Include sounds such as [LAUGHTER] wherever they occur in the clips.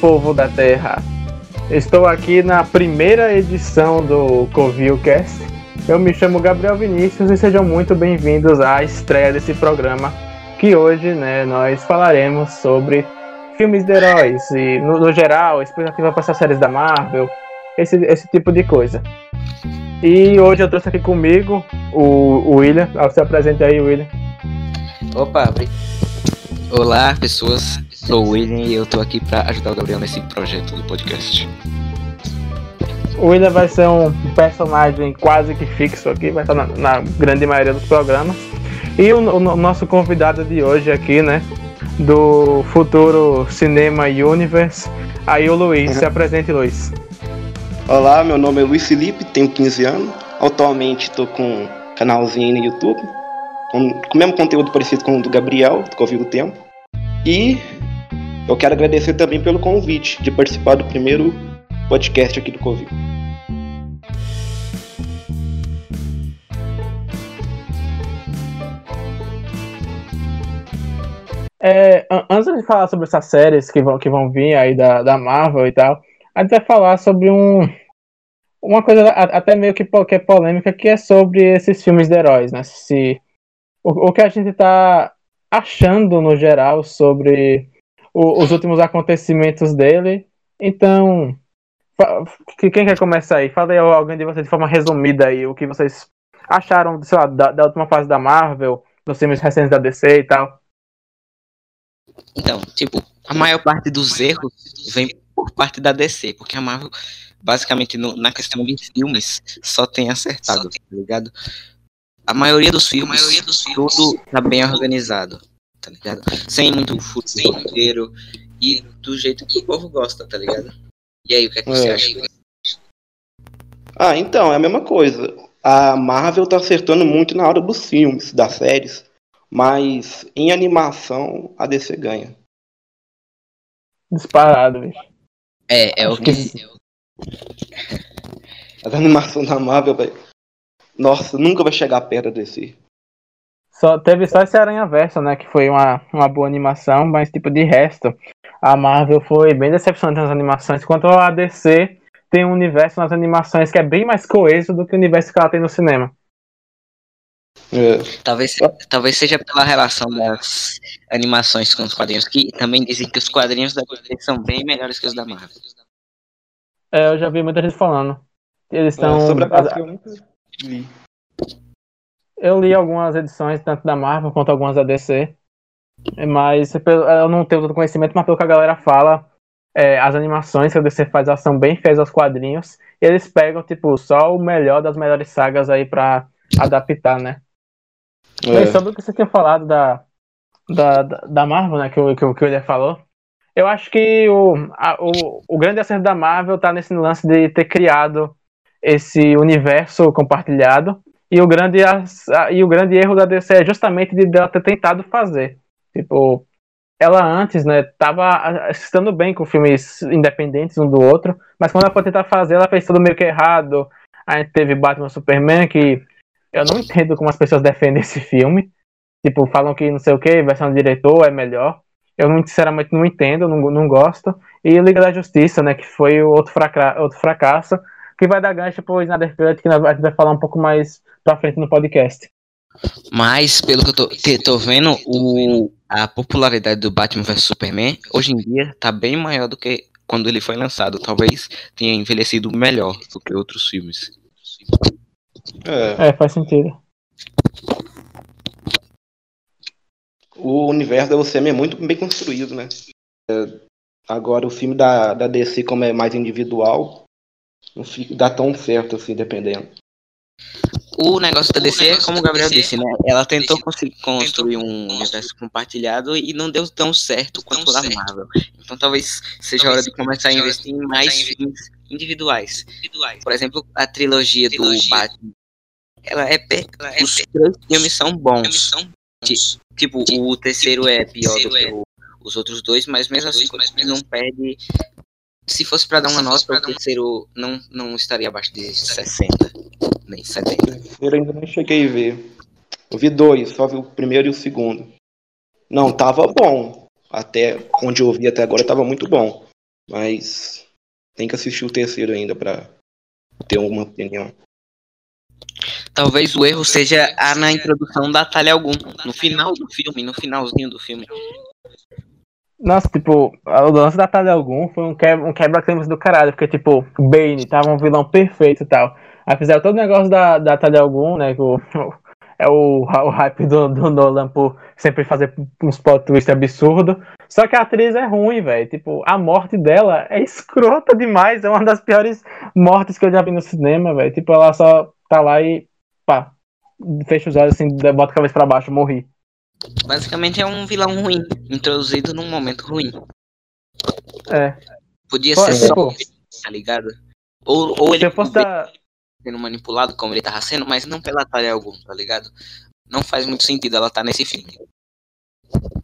Povo da Terra! Estou aqui na primeira edição do CovilCast. Eu me chamo Gabriel Vinícius e sejam muito bem-vindos à estreia desse programa, que hoje né, nós falaremos sobre filmes de heróis e, no, no geral, expectativa para essas séries da Marvel, esse, esse tipo de coisa. E hoje eu trouxe aqui comigo o, o William. Você apresenta aí, William. Opa, olá pessoas, sou o William e eu tô aqui para ajudar o Gabriel nesse projeto do podcast. O William vai ser um personagem quase que fixo aqui, vai estar na, na grande maioria dos programas. E o, o, nosso convidado de hoje aqui, né, do futuro Cinema Universe, aí o Luiz. Uhum. Se [LAUGHS] apresente, Luiz. Olá, meu nome é Luiz Felipe, tenho 15 anos. Atualmente estou com um canalzinho no YouTube, com, com o mesmo conteúdo parecido com o do Gabriel, do Covid do Tempo. E eu quero agradecer também pelo convite de participar do primeiro podcast aqui do Covid. É, antes de falar sobre essas séries que vão, que vão vir aí da, da Marvel e tal, a gente vai falar sobre um, uma coisa até meio que, que é polêmica, que é sobre esses filmes de heróis, né? Se, o, o que a gente tá achando no geral sobre o, os últimos acontecimentos dele. Então, quem quer começar aí? Fala aí alguém de vocês de forma resumida aí, o que vocês acharam, sei lá, da, da última fase da Marvel, dos filmes recentes da DC e tal. Então, tipo, a maior parte dos erros vem por parte da DC, porque a Marvel basicamente no, na questão de filmes, só tem acertado, tá ligado? A maioria dos filmes, maioria dos filmes tudo tá bem organizado, tá ligado? Sem muito roteiro e do jeito que o povo gosta, tá ligado? E aí, o que, é que você é. acha? Ah, então, é a mesma coisa. A Marvel tá acertando muito na hora dos filmes, das séries, mas em animação a DC ganha. Disparado, bicho. É, é o que, que, as animações da Marvel, velho. Nossa, nunca vai chegar perto desse. Só, teve só esse Aranha Verso, né? Que foi uma, uma boa animação, mas tipo, de resto, a Marvel foi bem decepcionante nas animações. Quanto a DC, tem um universo nas animações que é bem mais coeso do que o universo que ela tem no cinema. É. Talvez, talvez seja pela relação das animações com os quadrinhos, que também dizem que os quadrinhos da DC são bem melhores que os da Marvel. É, eu já vi muita gente falando. Eles estão. É, sobre a eu nunca li. Eu li algumas edições, tanto da Marvel quanto algumas da DC. Mas eu não tenho todo conhecimento, mas pelo que a galera fala, é, as animações que a DC faz elas são bem feias aos quadrinhos. E eles pegam, tipo, só o melhor das melhores sagas aí pra adaptar, né? É. E sobre o que você tinha falado da, da, da Marvel, né? Que, o, que, que o William falou. Eu acho que o, a, o, o grande acerto da Marvel tá nesse lance de ter criado esse universo compartilhado. E o grande, e o grande erro da DC é justamente de ela ter tentado fazer. Tipo, ela antes, né, tava estando bem com filmes independentes um do outro, mas quando ela foi tentar fazer, ela fez tudo meio que errado. A gente teve Batman Superman, que eu não entendo como as pessoas defendem esse filme. Tipo, falam que não sei o que, versão do diretor é melhor. Eu não, sinceramente não entendo, não, não gosto. E Liga da Justiça, né, que foi outro, fraca outro fracasso, que vai dar gancho pro Snyder Cut, que a gente vai falar um pouco mais pra frente no podcast. Mas, pelo que eu tô, que tô vendo, o, a popularidade do Batman vs Superman, hoje em dia, tá bem maior do que quando ele foi lançado. Talvez tenha envelhecido melhor do que outros filmes. É, é faz sentido. o universo da UCM é muito bem construído, né? É, agora o filme da, da DC, como é mais individual, não fica, dá tão certo assim, dependendo. O negócio da DC é como o Gabriel disse, né? Ela tentou construir um universo compartilhado e não deu tão certo quanto o da Marvel. Então talvez seja a hora de começar a investir em mais filmes individuais. Por exemplo, a trilogia do Batman. Ela é, é os três filmes são bons. Tipo, o terceiro é pior do que o, os outros dois, mas mesmo assim não perde. Se fosse para dar uma nota, o terceiro não, não estaria abaixo de 60, nem 70. O terceiro ainda não cheguei a ver. Eu vi dois, só vi o primeiro e o segundo. Não, tava bom. até onde eu vi até agora estava muito bom. Mas tem que assistir o terceiro ainda para ter uma opinião. Talvez o erro seja a, na introdução da Talha Algum, no final do filme, no finalzinho do filme. Nossa, tipo, o lance da Talha Algum foi um, quebra, um quebra-climas do caralho, porque, tipo, Bane tava um vilão perfeito e tal. Aí fizeram todo o negócio da, da Talha Algum, né, que o, [LAUGHS] é o, o hype do, do Nolan por sempre fazer uns plot twist absurdo. Só que a atriz é ruim, velho. Tipo, a morte dela é escrota demais. É uma das piores mortes que eu já vi no cinema, velho. Tipo, ela só tá lá e pá, fecha os olhos assim, bota a cabeça pra baixo, morri. Basicamente é um vilão ruim, introduzido num momento ruim. É. Podia Pô, ser tipo, só, tá ligado? Ou, ou ele. Se eu fosse dar sendo manipulado como ele tava sendo, mas não pela talha algum, tá ligado? Não faz muito sentido ela estar tá nesse filme.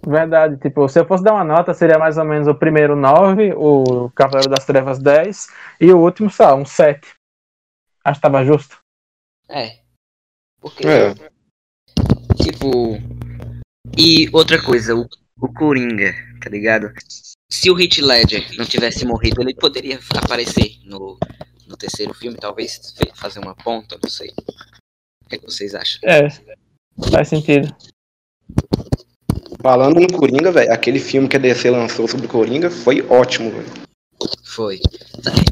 Verdade, tipo, se eu fosse dar uma nota, seria mais ou menos o primeiro 9, o Cavaleiro das Trevas 10 e o último, só, um 7. Acho que tava justo. É. Porque. É. Tipo. E outra coisa, o, o Coringa, tá ligado? Se o Heath Ledger não tivesse morrido, ele poderia aparecer no, no terceiro filme, talvez fazer uma ponta, não sei. O que, é vocês acham? É, faz sentido. Falando no Coringa, velho, aquele filme que a DC lançou sobre o Coringa foi ótimo, velho. Foi.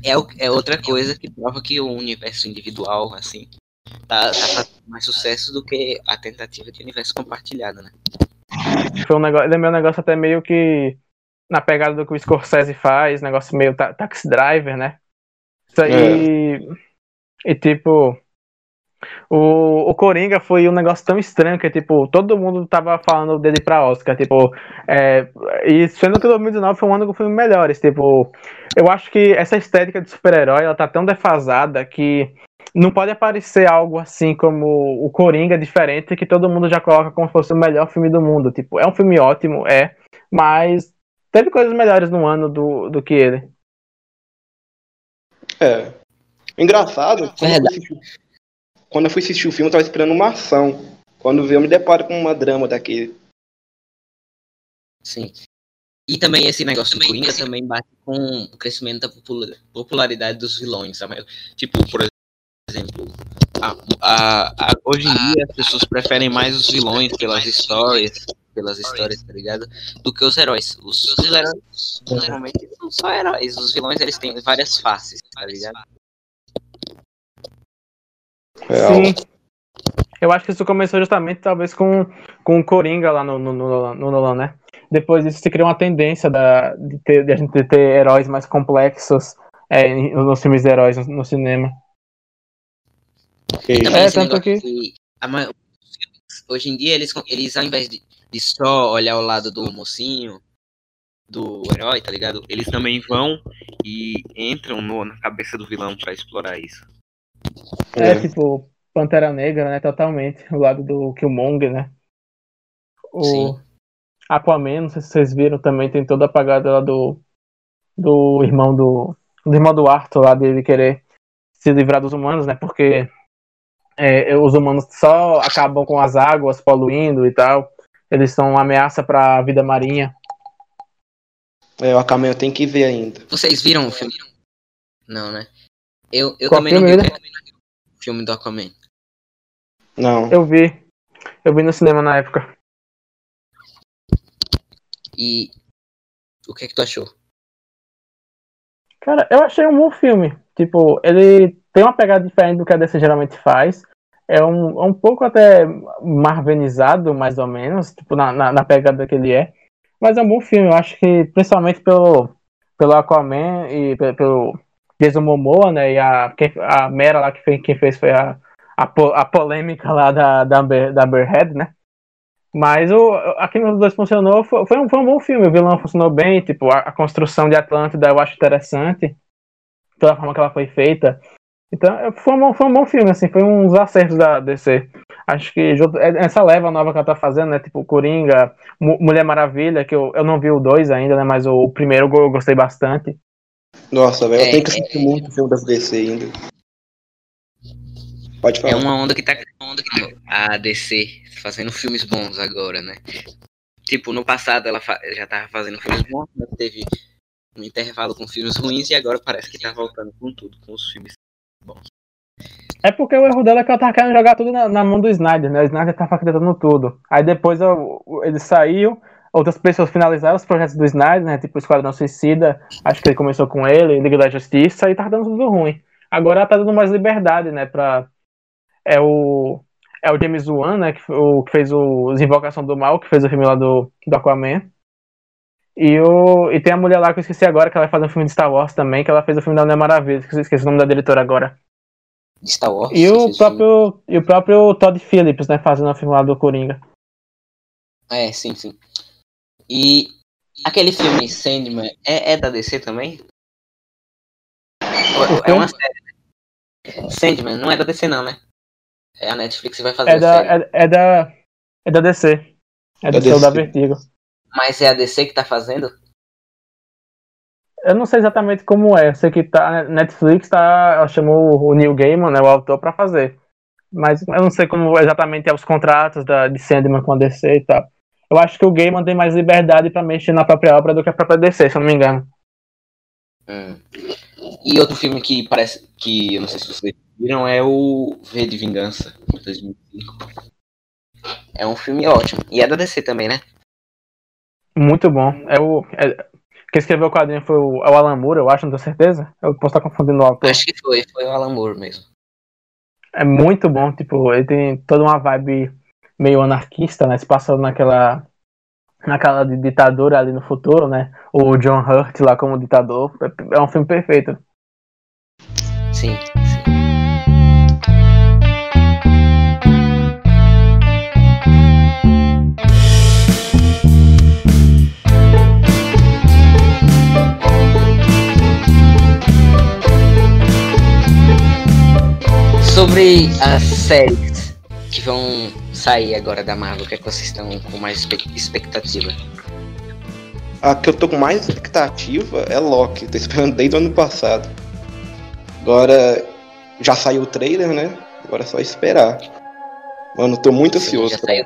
É, é outra coisa que prova que o universo individual, assim, tá, tá fazendo mais sucesso do que a tentativa de universo compartilhado, né? Foi um negócio, é meu negócio até meio que na pegada do que o Scorsese faz, negócio meio taxi driver, né? É. E, e tipo, o, o Coringa foi um negócio tão estranho que, tipo, todo mundo tava falando dele pra Oscar, tipo, é, e sendo que 2019 foi um ano com filmes melhores, tipo, eu acho que essa estética de super-herói, ela tá tão defasada que não pode aparecer algo assim como o Coringa diferente que todo mundo já coloca como se fosse o melhor filme do mundo, tipo, é um filme ótimo, é, mas teve coisas melhores no ano do, do que ele. É. Engraçado, quando, é eu assistir, quando, eu fui assistir o filme, eu tava esperando uma ação. Quando veio, eu me deparo com uma drama daquele. Sim. E também esse negócio do Coringa também bate com o crescimento da popularidade dos vilões. Tipo, por exemplo, a, a, a, hoje em dia as pessoas preferem mais os vilões pelas histórias pelas histórias, tá ligado? Do que os heróis. Os, os heróis normalmente são só heróis. Os vilões eles têm várias faces, tá ligado? Sim. Eu acho que isso começou justamente talvez com, com o Coringa lá no, no, no, no Nolan, né? Depois disso se criou uma tendência da, de, ter, de a gente ter heróis mais complexos é, nos filmes de heróis no, no cinema. É, tanto que... que a, hoje em dia eles, eles ao invés de, de só olhar o lado do mocinho, do herói, tá ligado? Eles também vão e entram no, na cabeça do vilão para explorar isso. É, é, tipo, Pantera Negra, né? Totalmente. O lado do Killmonger, né? O Sim. Aquaman, não sei se vocês viram, também tem toda a apagada lá do, do irmão do. Do irmão do Arthur lá dele querer se livrar dos humanos, né? Porque é, os humanos só acabam com as águas poluindo e tal. Eles são uma ameaça para a vida marinha. É, o Aquaman eu tenho que ver ainda. Vocês viram o filme? Não, né? Eu, eu também não vi o filme do Aquaman. Não. Eu vi. Eu vi no cinema na época. E o que é que tu achou? Cara, eu achei um bom filme. Tipo, ele tem uma pegada diferente do que a DC geralmente faz. É um, um pouco até marvenizado, mais ou menos, tipo, na, na, na, pegada que ele é. Mas é um bom filme, eu acho que principalmente pelo, pelo Aquaman e pelo, pelo Jason Momoa, né? E a, a Mera lá que fez, quem fez foi a, a, a polêmica lá da, da, da Bearhead, né? Mas o, aqui nos dois funcionou, foi, foi, um, foi um bom filme, o vilão funcionou bem, tipo, a, a construção de Atlântida eu acho interessante, pela forma que ela foi feita. Então, é, foi um, foi um bom filme, assim, foi um dos acertos da DC. Acho que é, essa leva nova que ela tá fazendo, né? Tipo, Coringa, Mulher Maravilha, que eu, eu não vi o dois ainda, né? Mas o primeiro eu gostei bastante. Nossa, velho, eu tenho que é, assistir é, muito filme das DC ainda. Pode falar. É uma onda que tá onda que a DC fazendo filmes bons agora, né? tipo, no passado ela já tava fazendo filmes bons, mas teve um intervalo com filmes ruins e agora parece que tá voltando com tudo, com os filmes É porque o erro dela é que ela tava querendo jogar tudo na, na mão do Snyder, né? O Snyder tava acreditando tudo. Aí depois eu, ele saiu, outras pessoas finalizaram os projetos do Snyder, né? Tipo o Esquadrão Suicida, acho que ele começou com ele, Liga da Justiça, e tava dando tudo ruim. Agora ela tá dando mais liberdade, né? Pra, é o é o James Wan, né, que, o, que fez o Invocação do Mal, que fez o filme lá do, do Aquaman. E, o, e tem a mulher lá que eu esqueci agora, que ela vai fazer um filme de Star Wars também, que ela fez o filme da Mulher Maravilha, que eu esqueci o nome da diretora agora. Star Wars? E o, próprio, e o próprio Todd Phillips, né, fazendo o filme lá do Coringa. É, sim, sim. E aquele filme Sandman é, é da DC também? É uma série. Sandman não é da DC não, né? É a Netflix que vai fazer é da, é, é, da É da DC. É da DC, da Vertigo. Mas é a DC que tá fazendo? Eu não sei exatamente como é. Eu sei que tá, Netflix tá, chamou o Neil Gaiman, né, o autor, para fazer. Mas eu não sei como exatamente é os contratos da, de Sandman com a DC e tal. Eu acho que o Gaiman tem mais liberdade para mexer na própria obra do que a própria DC, se eu não me engano. Hum. E outro filme que parece que eu não sei se vocês viram é o V de Vingança, 2005. É um filme ótimo. E é da DC também, né? Muito bom. É o. É, quem escreveu o quadrinho foi o, é o Alan Moore, eu acho, não tenho certeza. Eu posso estar confundindo o autor. Acho que foi, foi o Alan Moore mesmo. É muito bom, tipo, ele tem toda uma vibe meio anarquista, né? Se passa naquela. naquela ditadura ali no futuro, né? O John Hurt lá como ditador. É um filme perfeito. Sim. Sobre as séries que vão sair agora da Marvel, o que, é que vocês estão com mais expectativa? A que eu tô com mais expectativa é Loki, tô esperando desde o ano passado. Agora já saiu o trailer, né? Agora é só esperar. Mano, tô muito Sim, ansioso já saiu.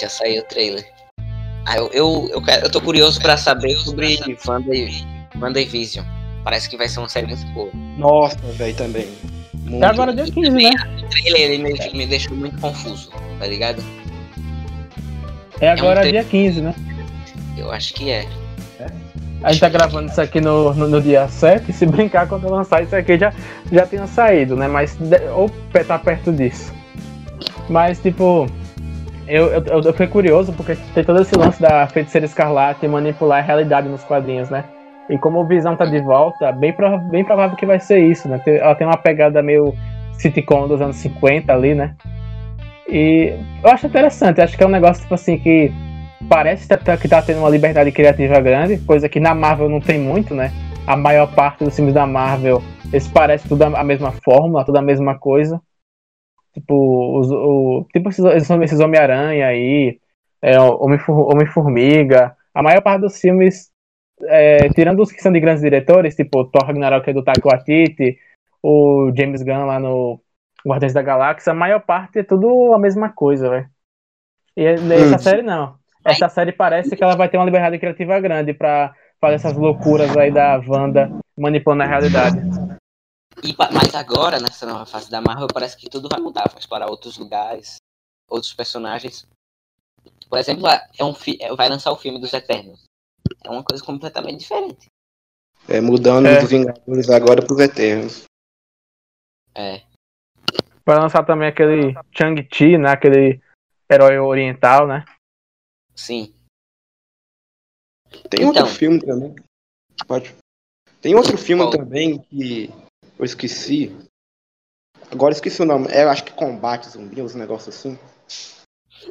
Já saiu o trailer. Ah, eu, eu, eu, eu tô curioso pra saber sobre Wanda e Vision. Parece que vai ser uma série muito boa. Nossa, velho, também. Muito. Até agora dia 15, né? O trailer ele me, me deixou muito confuso, tá ligado? É agora é um dia 15, né? Eu acho que é. é. A gente tá gravando isso aqui no, no, no, dia 7, se brincar quando lançar isso aqui já, já tinha saído, né? Mas ou tá perto disso. Mas tipo, eu, eu, eu fiquei curioso porque tem todo esse lance da feiticeira escarlate manipular a realidade nos quadrinhos, né? E como o Visão tá de volta, bem, prov bem provável que vai ser isso, né? Ela tem uma pegada meio sitcom dos anos 50 ali, né? E eu acho interessante, acho que é um negócio, tipo assim, que parece que tá tendo uma liberdade criativa grande, coisa que na Marvel não tem muito, né? A maior parte dos filmes da Marvel, eles parecem tudo a mesma fórmula, tudo a mesma coisa. Tipo, os, o, tipo esses, esses Homem-Aranha aí, é, Homem-Formiga. A maior parte dos filmes é, tirando os que são de grandes diretores, tipo Thor Ragnarok é do Taika Waititi, o James Gunn lá no Guardiões da Galáxia, a maior parte é tudo a mesma coisa, velho. E essa hum. série não. Essa série parece que ela vai ter uma liberdade criativa grande para fazer essas loucuras aí da Wanda manipulando a realidade. E, mas agora, nessa nova fase da Marvel, parece que tudo vai mudar, vai explorar outros lugares, outros personagens. Por exemplo, é um é, vai lançar o filme dos Eternos. É uma coisa completamente diferente. É, mudando é. dos Vingadores agora pros Eternos. É. Vai lançar também aquele Chang-Chi, né? Aquele herói oriental, né? Sim. Tem então, outro filme também. Pode. Tem outro filme qual? também que eu esqueci. Agora esqueci o nome. É, eu acho que Combate Zumbi, uns negócios assim.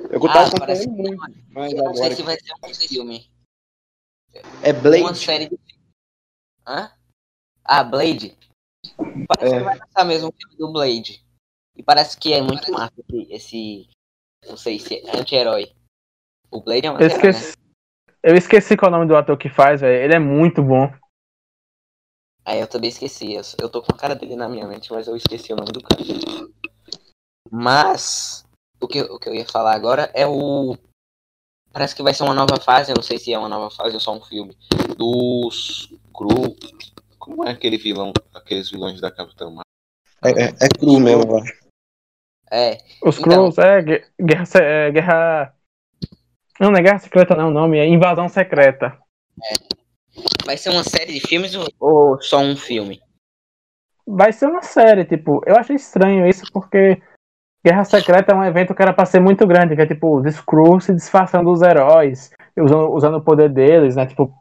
Eu tava ah, acompanhando muito. Mas eu não sei se vai ser um filme. É Blade. Uma série de. Hã? Ah, Blade. Parece é. que vai lançar mesmo o filme do Blade. E parece que é muito massa esse, esse não sei se é anti-herói. O Blade é uma eu esqueci, né? eu esqueci qual é o nome do ator que faz, velho. Ele é muito bom. Ah, eu também esqueci. Eu, eu tô com a cara dele na minha mente, mas eu esqueci o nome do cara. Mas o que, o que eu ia falar agora é o parece que vai ser uma nova fase, eu não sei se é uma nova fase ou só um filme, dos Cru. Como é aquele vilão, aqueles vilões da Capitã Marvel? É, é, é cru mesmo, acho. É. Os então, Cruz, é, guerra, é, guerra. Não, não é Guerra Secreta, não, o nome é Invasão Secreta. É. Vai ser uma série de filmes ou só um filme? Vai ser uma série, tipo, eu achei estranho isso porque Guerra Secreta é um evento que era pra ser muito grande, que é tipo os Skrulls se disfarçando dos heróis, usando, usando o poder deles, né? Tipo,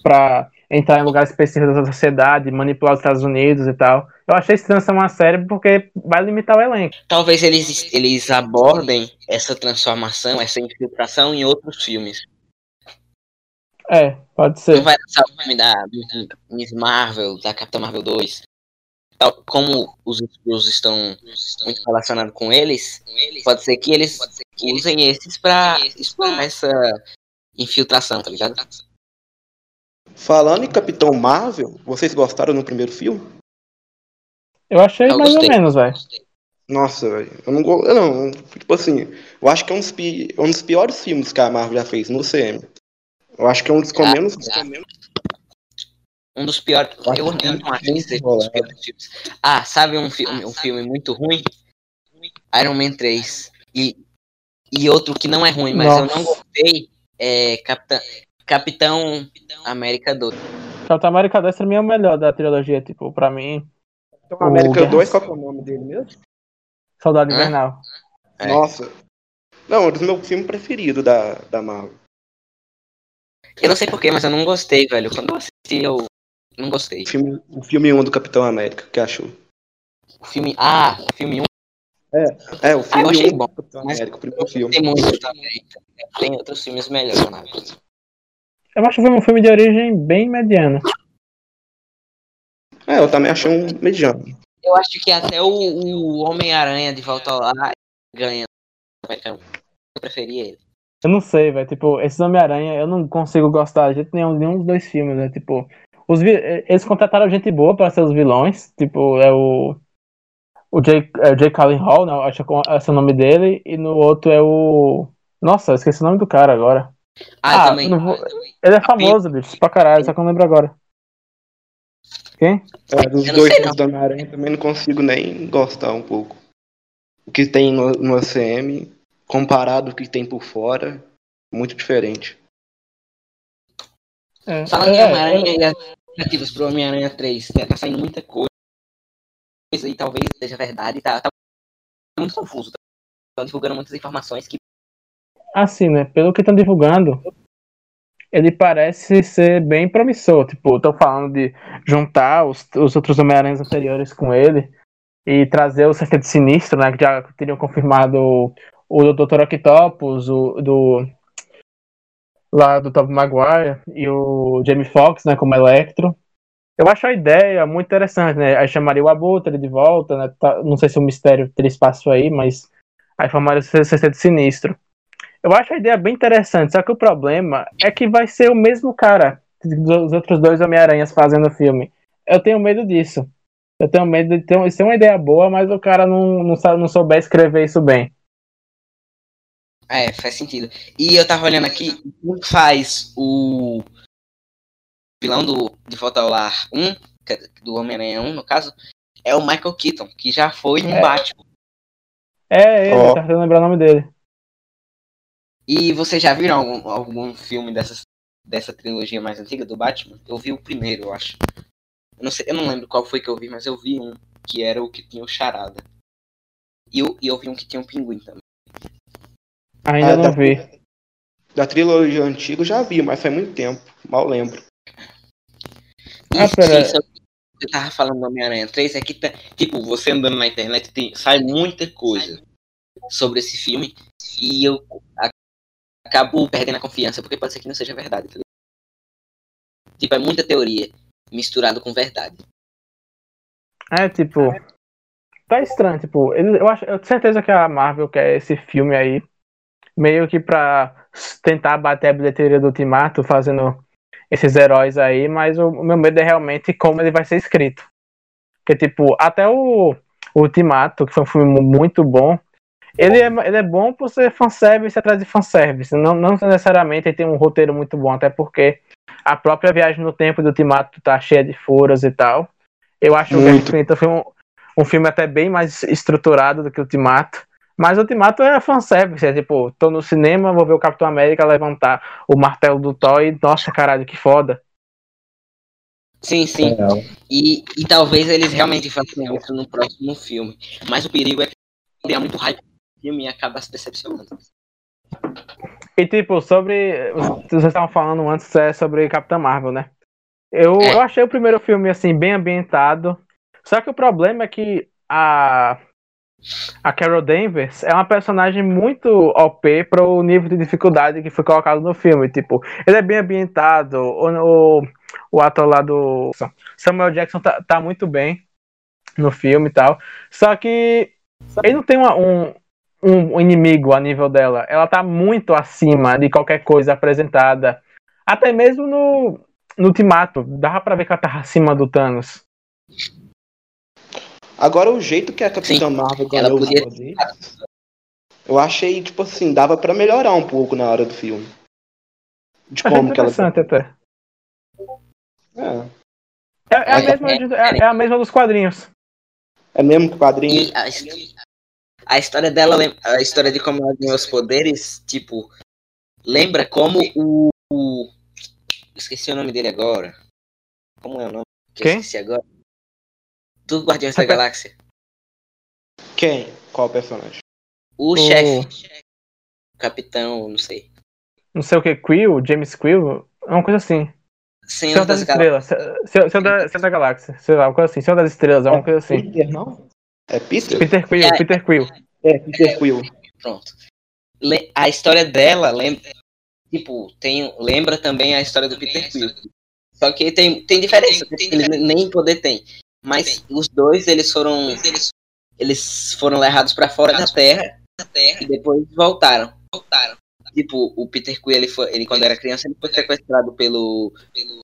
pra entrar em lugares específicos da sociedade, manipular os Estados Unidos e tal. Eu achei estranho ser uma série porque vai limitar o elenco. Talvez eles, eles abordem essa transformação, essa infiltração em outros filmes. É, pode ser. Não vai lançar o filme da Miss Marvel, da Capitã Marvel 2. Como os Skrulls estão muito relacionados com eles, pode ser que eles usem esses pra explorar essa infiltração, tá ligado? Falando em Capitão Marvel, vocês gostaram no primeiro filme? Eu achei eu mais gostei. ou menos, velho. Nossa, velho. Eu não gosto. Não, tipo assim, eu acho que é um dos, pi... um dos piores filmes que a Marvel já fez no CM. Eu acho que é um dos que ah, menos. Um dos piores. Eu, eu não acho que seja um dos piores filmes. Ah, sabe um, fi um filme muito ruim? Iron Man 3. E, e outro que não é ruim, mas Nossa. eu não gostei é Capitão, Capitão América 2. Capitão América 2 pra mim é o melhor da trilogia, tipo, pra mim. Capitão América 2, qual é o nome dele mesmo? Soldado Invernal. É. Nossa. Não, é um dos meus filmes preferidos da, da Marvel. Eu não sei porquê, mas eu não gostei, velho. Quando eu assisti, eu não gostei. O filme, o filme 1 do Capitão América, o que achou? O filme. Ah, o filme 1. É, é o filme ah, eu achei 1 bom, Capitão América, o primeiro filme. Tem muito também. Tem outros filmes melhores, né? Eu acho que foi um filme de origem bem mediana. É, eu também achei um mediano. Eu acho que até o, o Homem-Aranha de volta lá ganha. Eu preferi ele. Eu não sei, velho. Tipo, esses Homem-Aranha, eu não consigo gostar de jeito nenhum, nenhum dos dois filmes, né? Tipo, os eles contrataram gente boa para ser os vilões. Tipo, é o. O Jake, é Callen Hall, não, acho que esse é o nome dele. E no outro é o. Nossa, eu esqueci o nome do cara agora. Ah, ah também. Vou... Ele é famoso, bicho, pra caralho, só que eu não lembro agora. Quem? É, dos dois filmes do Homem-Aranha também não consigo nem gostar um pouco. O que tem no, no ACM, comparado com o que tem por fora, muito diferente. É, Falando é, em Homem-Aranha é, e as expectativas pro Homem-Aranha 3, né? tá saindo muita coisa e talvez seja verdade, tá, tá muito confuso. Estão divulgando muitas informações que. Assim, né? Pelo que estão divulgando, ele parece ser bem promissor. Tipo, estão falando de juntar os, os outros Homem-Aranhas anteriores com ele e trazer o Sexteto Sinistro, né? Que já teriam confirmado o Dr. Octopus, o do lá do Tobey Maguire e o Jamie Foxx, né, como Electro. Eu acho a ideia muito interessante, né? Aí chamaria o Abutre de volta, né? Tá, não sei se o mistério teria espaço aí, mas aí formaria o Sexteto Sinistro. Eu acho a ideia bem interessante, só que o problema é que vai ser o mesmo cara dos outros dois Homem-Aranhas fazendo o filme. Eu tenho medo disso. Eu tenho medo de ter, ser uma ideia boa, mas o cara não, não, sabe, não souber escrever isso bem. É, faz sentido. E eu tava olhando aqui, quem faz o vilão do De Volta ao Lar 1, é do Homem-Aranha 1, no caso, é o Michael Keaton, que já foi um é. Batman. É, ele, oh. tá tentando lembrar o nome dele. E vocês já viram algum, algum filme dessas, dessa trilogia mais antiga do Batman? Eu vi o primeiro, eu acho. Eu não, sei, eu não lembro qual foi que eu vi, mas eu vi um que era o que tinha o Charada. E eu, e eu vi um que tinha um pinguim também. Ainda ah, não da, vi. Da trilogia antiga eu já vi, mas faz muito tempo. Mal lembro. Ah, pera. Isso, eu tava falando do Homem-Aranha 3 é que, tá, tipo, você andando na internet tem, sai muita coisa sobre esse filme e eu acabo perdendo a confiança, porque pode ser que não seja verdade. Tá tipo, é muita teoria misturada com verdade. É, tipo. Tá estranho, tipo, eu acho, eu tenho certeza que a Marvel quer esse filme aí, meio que pra tentar bater a bilheteria do Ultimato, fazendo esses heróis aí, mas o, o meu medo é realmente como ele vai ser escrito. Porque, tipo, até o, o Ultimato, que foi um filme muito bom, ele é, ele é bom por ser fanservice atrás de fanservice. Não, não necessariamente ele tem um roteiro muito bom, até porque a própria viagem no tempo do Ultimato tá cheia de furos e tal. Eu acho muito. que o Guerra Infinita foi um, um filme até bem mais estruturado do que o Ultimato. Mas o Ultimato é fanservice, é tipo, tô no cinema, vou ver o Capitão América levantar o martelo do Thor e, nossa, caralho, que foda. Sim, sim. E, e talvez eles realmente façam isso no próximo filme. Mas o perigo é que é muito hype no filme e acaba se decepcionando. E tipo, sobre. Vocês estavam falando antes é sobre Capitã Marvel, né? Eu, é. eu achei o primeiro filme assim, bem ambientado. Só que o problema é que a a Carol Danvers é uma personagem muito OP para o nível de dificuldade que foi colocado no filme. Tipo, ele é bem ambientado, o, o, o ator lá do Samuel Jackson tá, tá, muito bem no filme e tal. Só que ele não tem uma, um, um inimigo a nível dela. Ela tá muito acima de qualquer coisa apresentada. Até mesmo no, no Ultimato, dava pra ver que ela tava acima do Thanos. Agora, o jeito que a Capitã Sim, Marvel ganhou podia... os poderes, eu achei, tipo assim, dava para melhorar um pouco na hora do filme. De como que ela. até. É. É, é, a mesma, é, é, a mesma dos quadrinhos. É mesmo que quadrinho. A, a, história dela, a história de como ela ganhou os poderes, tipo, lembra como o, o. Esqueci o nome dele agora. Como é o nome? Que Quem? esqueci agora do Guardiões da Galáxia. Quem? Qual personagem? O, o... chefe. Capitão, não sei. Não sei o que, Quill? James Quill? É uma coisa assim. Senhor, Senhor das, das Estrelas. Senhor, Senhor, da, Senhor da Galáxia. Sei lá, uma coisa assim. Senhor das Estrelas, é uma coisa assim. Peter, não? É Peter? Peter Quill, é, Peter Quill. É, Peter Quill. Pronto. A história dela lembra. Tipo, tem, lembra também a história do Peter Quill. Só que tem, tem diferença, ele nem poder tem. Mas os dois, eles foram. Eles foram levados para fora da terra, terra, e depois voltaram. Voltaram. Tipo, o Peter Quill, ele, foi, ele quando era criança, ele foi sequestrado pelo. pelo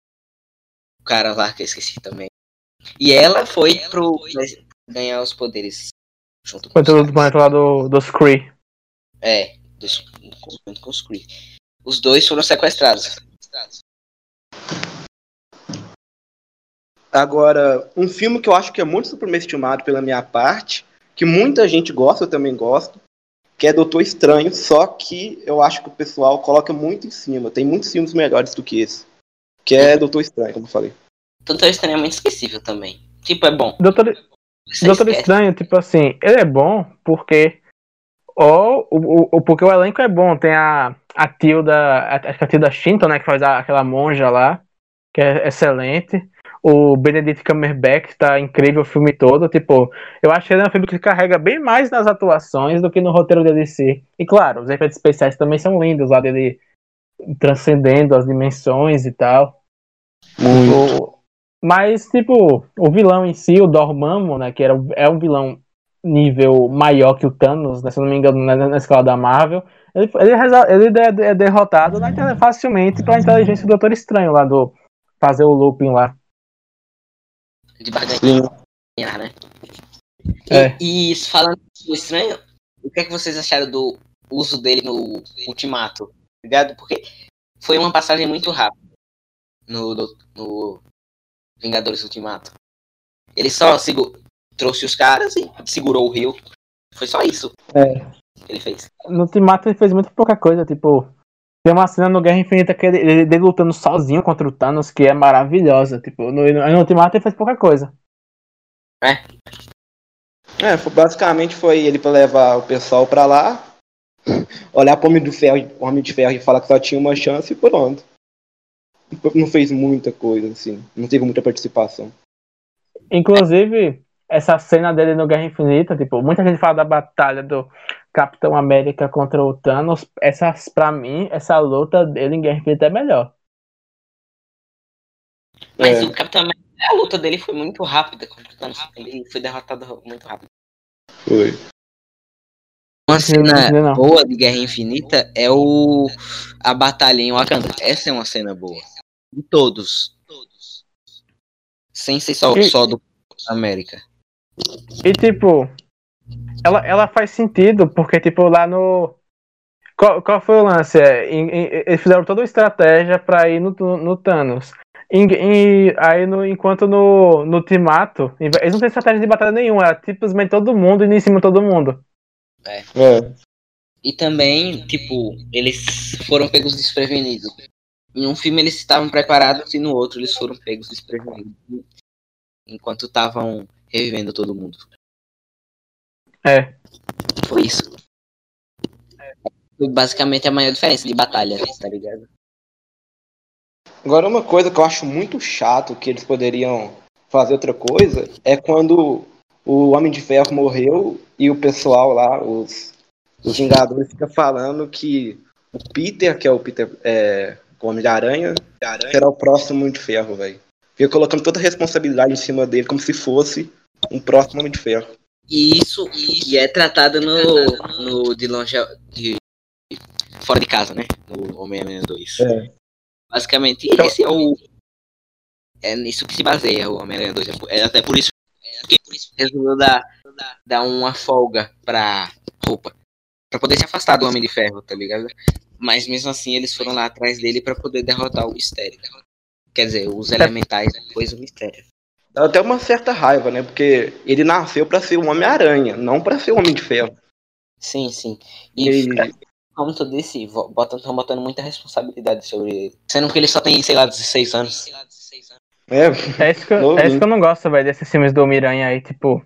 cara lá que eu esqueci também. E ela foi pro. ganhar os poderes. Junto com foi do planeta lá do, dos Kree. É, dos, com os Kree. Os dois foram sequestrados. Agora, um filme que eu acho que é muito superestimado pela minha parte, que muita gente gosta, eu também gosto, que é Doutor Estranho, só que eu acho que o pessoal coloca muito em cima. Tem muitos filmes melhores do que esse. Que é Doutor Estranho, como eu falei. Doutor Estranho é muito esquecível também. Tipo, é bom. Doutor, Doutor Estranho, tipo assim, ele é bom porque. Ou, o, o, porque o elenco é bom. Tem a, a Tilda. Acho que a Tilda Shinton, né? Que faz a, aquela monja lá. Que é excelente. O Benedict Cumberbatch tá incrível o filme todo. Tipo, eu acho que ele é um filme que carrega bem mais nas atuações do que no roteiro dele si. E claro, os efeitos especiais também são lindos, lá dele transcendendo as dimensões e tal. Muito. Tipo, mas, tipo, o vilão em si, o Dormammu, né, que era, é um vilão nível maior que o Thanos, né, se não me engano, na, na escala da Marvel, ele, ele, ele é, é derrotado né, facilmente pela inteligência do Doutor Estranho lá do fazer o looping lá de barganhar, né? É. E, e falando do estranho, o que é que vocês acharam do uso dele no Ultimato? Ligado? Porque foi uma passagem muito rápida no, no, no Vingadores Ultimato. Ele só segurou, trouxe os caras e segurou o rio. Foi só isso. É. Que ele fez. No Ultimato ele fez muito pouca coisa, tipo. Tem uma cena no Guerra Infinita que ele, ele, ele lutando sozinho contra o Thanos que é maravilhosa. Tipo, no, no Ultimato ele fez pouca coisa. É. É, basicamente foi ele pra levar o pessoal pra lá, olhar pro Homem de Ferro, Homem de Ferro e falar que só tinha uma chance e pronto. Não fez muita coisa, assim. Não teve muita participação. Inclusive, essa cena dele no Guerra Infinita, tipo, muita gente fala da batalha do Capitão América contra o Thanos, essa, pra mim, essa luta dele em Guerra Infinita é melhor. Mas é. o Capitão América, a luta dele foi muito rápida contra o Thanos. Ele foi derrotado muito rápido. Foi. Uma cena boa de Guerra Infinita é o a batalha em Wakanda. Essa é uma cena boa. De todos. Todos. Sem ser só, e... só do América. E tipo, ela, ela faz sentido, porque, tipo, lá no. Qual, qual foi o lance? É, em, em, eles fizeram toda uma estratégia pra ir no, no Thanos. Em, em, aí, no, enquanto no, no Timato, eles não têm estratégia de batalha nenhuma, é simplesmente todo mundo indo em cima de todo mundo. É. é. E também, tipo, eles foram pegos desprevenidos. Em um filme eles estavam preparados e no outro eles foram pegos desprevenidos. Enquanto estavam revivendo todo mundo. É. Foi isso. Foi basicamente a maior diferença de batalha, tá ligado? Agora uma coisa que eu acho muito chato que eles poderiam fazer outra coisa é quando o Homem de Ferro morreu e o pessoal lá, os, os Vingadores, fica falando que o Peter, que é o Peter, é, o Homem-Aranha, será o próximo Homem de Ferro, velho. Fica colocando toda a responsabilidade em cima dele como se fosse um próximo Homem de Ferro. E isso e é tratado no, no de longe de fora de casa, né? No Homem-Aranha 2. É. Basicamente, então, esse é o é nisso que se baseia o Homem-Aranha 2. É até por isso que resolveu dar, dar uma folga pra roupa. Pra poder se afastar do Homem de Ferro, tá ligado? Mas mesmo assim eles foram lá atrás dele para poder derrotar o mistério. Quer dizer, os é. elementais depois do mistério. Dá até uma certa raiva, né? Porque ele nasceu para ser um Homem-Aranha, não para ser um Homem de Ferro. Sim, sim. E, e... como tu disse, estão botando muita responsabilidade sobre ele. Sendo que ele só tem, sei lá, 16 anos. É, é isso que, eu, é isso que eu não gosto, velho, desses filmes do Homem-Aranha aí, tipo.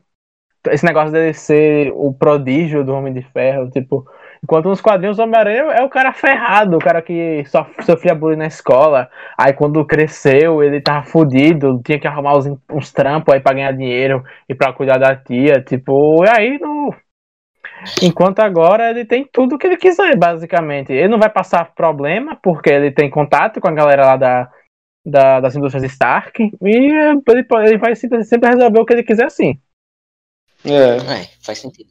Esse negócio dele ser o prodígio do Homem de Ferro, tipo. Enquanto nos quadrinhos o Homem-Aranha é o cara ferrado, o cara que sofria bullying na escola. Aí quando cresceu, ele tava fudido, tinha que arrumar uns, uns trampos aí pra ganhar dinheiro e pra cuidar da tia. Tipo, e aí no. Enquanto agora ele tem tudo que ele quiser, basicamente. Ele não vai passar problema, porque ele tem contato com a galera lá da, da das indústrias Stark. E ele, ele vai sempre resolver o que ele quiser assim. É. é faz sentido.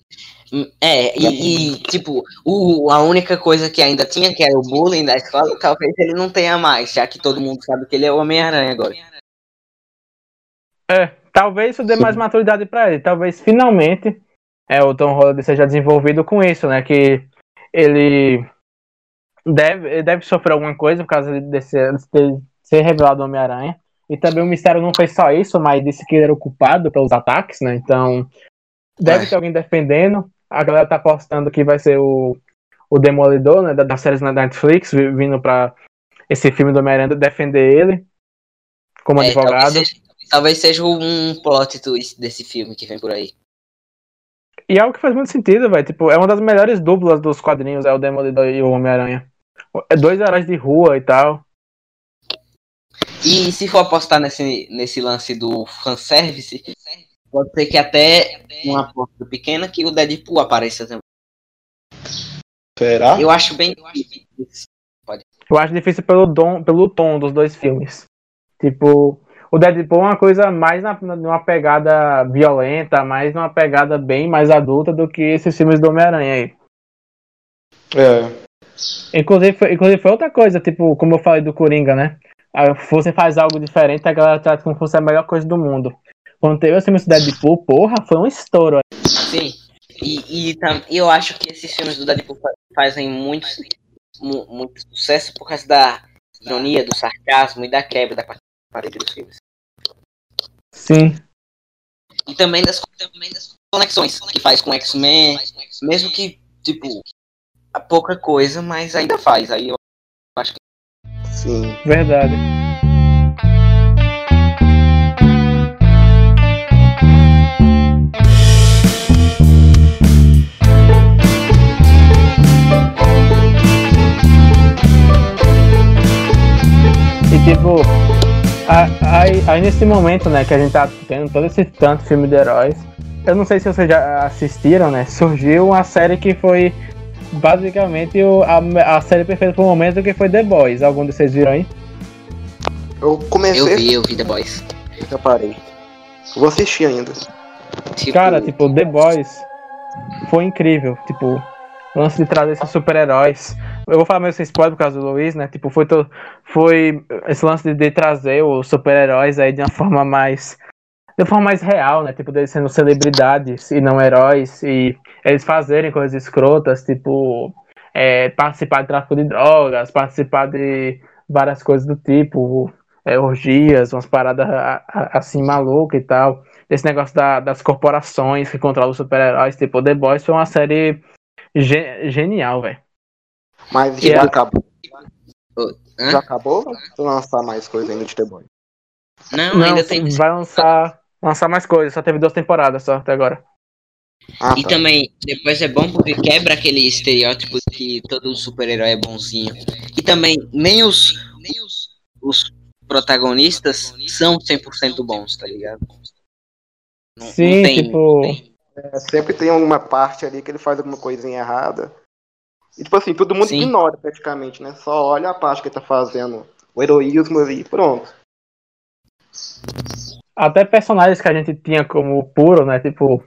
É, e, e, tipo, o, a única coisa que ainda tinha, que era o bullying da escola, talvez ele não tenha mais, já que todo mundo sabe que ele é o Homem-Aranha agora. É, talvez isso dê mais maturidade para ele. Talvez finalmente é, o Tom Holland seja desenvolvido com isso, né? Que ele deve, ele deve sofrer alguma coisa por causa desse, de ser revelado Homem-Aranha. E também o mistério não fez só isso, mas disse que ele era ocupado pelos ataques, né? Então Deve é. ter alguém defendendo. A galera tá apostando que vai ser o, o Demolidor, né? Das séries na Netflix, vindo pra esse filme do Homem-Aranha defender ele como é, advogado. Talvez seja, talvez seja, um plot twist desse filme que vem por aí. E é algo que faz muito sentido, velho. Tipo, é uma das melhores duplas dos quadrinhos, é o Demolidor e o Homem-Aranha. É dois heróis de rua e tal. E se for apostar nesse, nesse lance do fanservice, Pode ser que até uma aposta pequena que o Deadpool apareça também. Será? Eu acho bem difícil. Pode. Eu acho difícil pelo, dom, pelo tom dos dois filmes. Tipo, o Deadpool é uma coisa mais na, numa pegada violenta, mais numa pegada bem mais adulta do que esses filmes do Homem-Aranha aí. É. Inclusive foi, inclusive foi outra coisa, tipo, como eu falei do Coringa, né? Você faz algo diferente, a galera trata como se fosse a melhor coisa do mundo. Quando teve a filme do Deadpool, porra, foi um estouro. Sim. E, e eu acho que esses filmes do Deadpool fazem muito, muito sucesso por causa da ironia, do sarcasmo e da quebra da parede dos filmes. Sim. E também das, também das conexões que faz com X-Men, mesmo que, tipo, pouca coisa, mas ainda faz. Aí eu acho que. Sim. Verdade. Tipo, aí, aí nesse momento, né, que a gente tá tendo todo esse tanto filme de heróis, eu não sei se vocês já assistiram, né, surgiu uma série que foi basicamente o, a, a série perfeita pro momento que foi The Boys. Algum de vocês viram aí? Eu comecei. Eu vi, eu vi The Boys. Eu parei. Eu vou assistir ainda. Tipo... Cara, tipo, The Boys foi incrível. Tipo, lance de trazer esses super-heróis. Eu vou falar meio sem spoiler por causa do Luiz, né? Tipo, foi, foi esse lance de, de trazer os super-heróis aí de uma forma mais de forma mais real, né? Tipo, deles sendo celebridades e não heróis, e eles fazerem coisas escrotas, tipo, é, participar de tráfico de drogas, participar de várias coisas do tipo, é, orgias, umas paradas assim malucas e tal. Esse negócio da, das corporações que controlam os super-heróis, tipo, The Boys foi uma série ge genial, velho. Mas já acabou. Já acabou? Ou lançar mais coisa ainda de The Boys? Não, Não ainda tem. Vai lançar, lançar mais coisas, só teve duas temporadas só até agora. Ah, e tá. também, depois é bom porque quebra aquele estereótipo que todo super-herói é bonzinho. E também, nem os, nem os, os protagonistas são 100% bons, tá ligado? Não, Sim, não tem, tipo. É, sempre tem uma parte ali que ele faz alguma coisinha errada. E, tipo assim, todo mundo Sim. ignora praticamente, né? Só olha a parte que ele tá fazendo. O heroísmo ali, pronto. Até personagens que a gente tinha como puro, né? Tipo,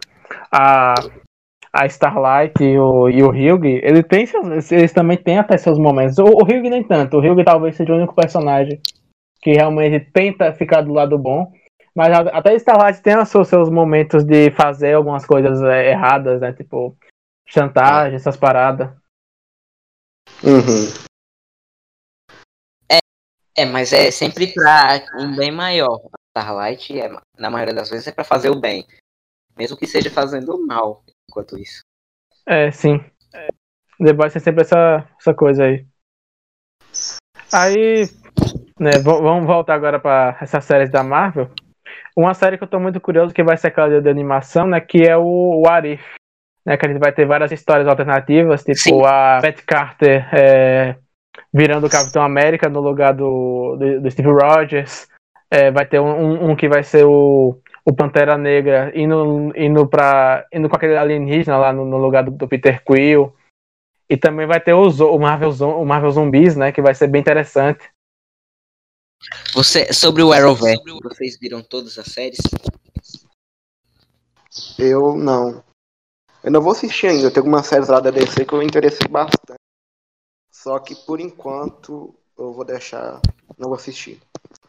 a, a Starlight e o, e o Hugh, ele tem seus, eles também têm até seus momentos. O, o Hugh nem tanto. O Hugh talvez seja o único personagem que realmente tenta ficar do lado bom. Mas até Starlight tem os seus, momentos de fazer algumas coisas é, erradas, né? Tipo, chantagem, essas paradas. Uhum. É, é, mas é sempre pra um bem maior. Starlight, é, na maioria das vezes, é pra fazer o bem. Mesmo que seja fazendo mal enquanto isso. É, sim. É. The Boys tem sempre essa, essa coisa aí. Aí, né, vamos voltar agora para essas séries da Marvel. Uma série que eu tô muito curioso que vai ser aquela de animação, né, que é o, o Arif. Né, que a gente vai ter várias histórias alternativas, tipo Sim. a Beth Carter é, virando o Capitão América no lugar do, do, do Steve Rogers. É, vai ter um, um, que vai ser o, o Pantera Negra indo, indo, pra, indo com aquele alienígena lá no, no lugar do, do, Peter Quill. E também vai ter o, o, Marvel, o Marvel Zombies, né? Que vai ser bem interessante. Você, sobre o Arrowverse, vocês viram todas as séries? Eu não. Eu não vou assistir ainda. Tem algumas séries lá da DC que eu me interessei bastante. Só que por enquanto eu vou deixar. Não vou assistir.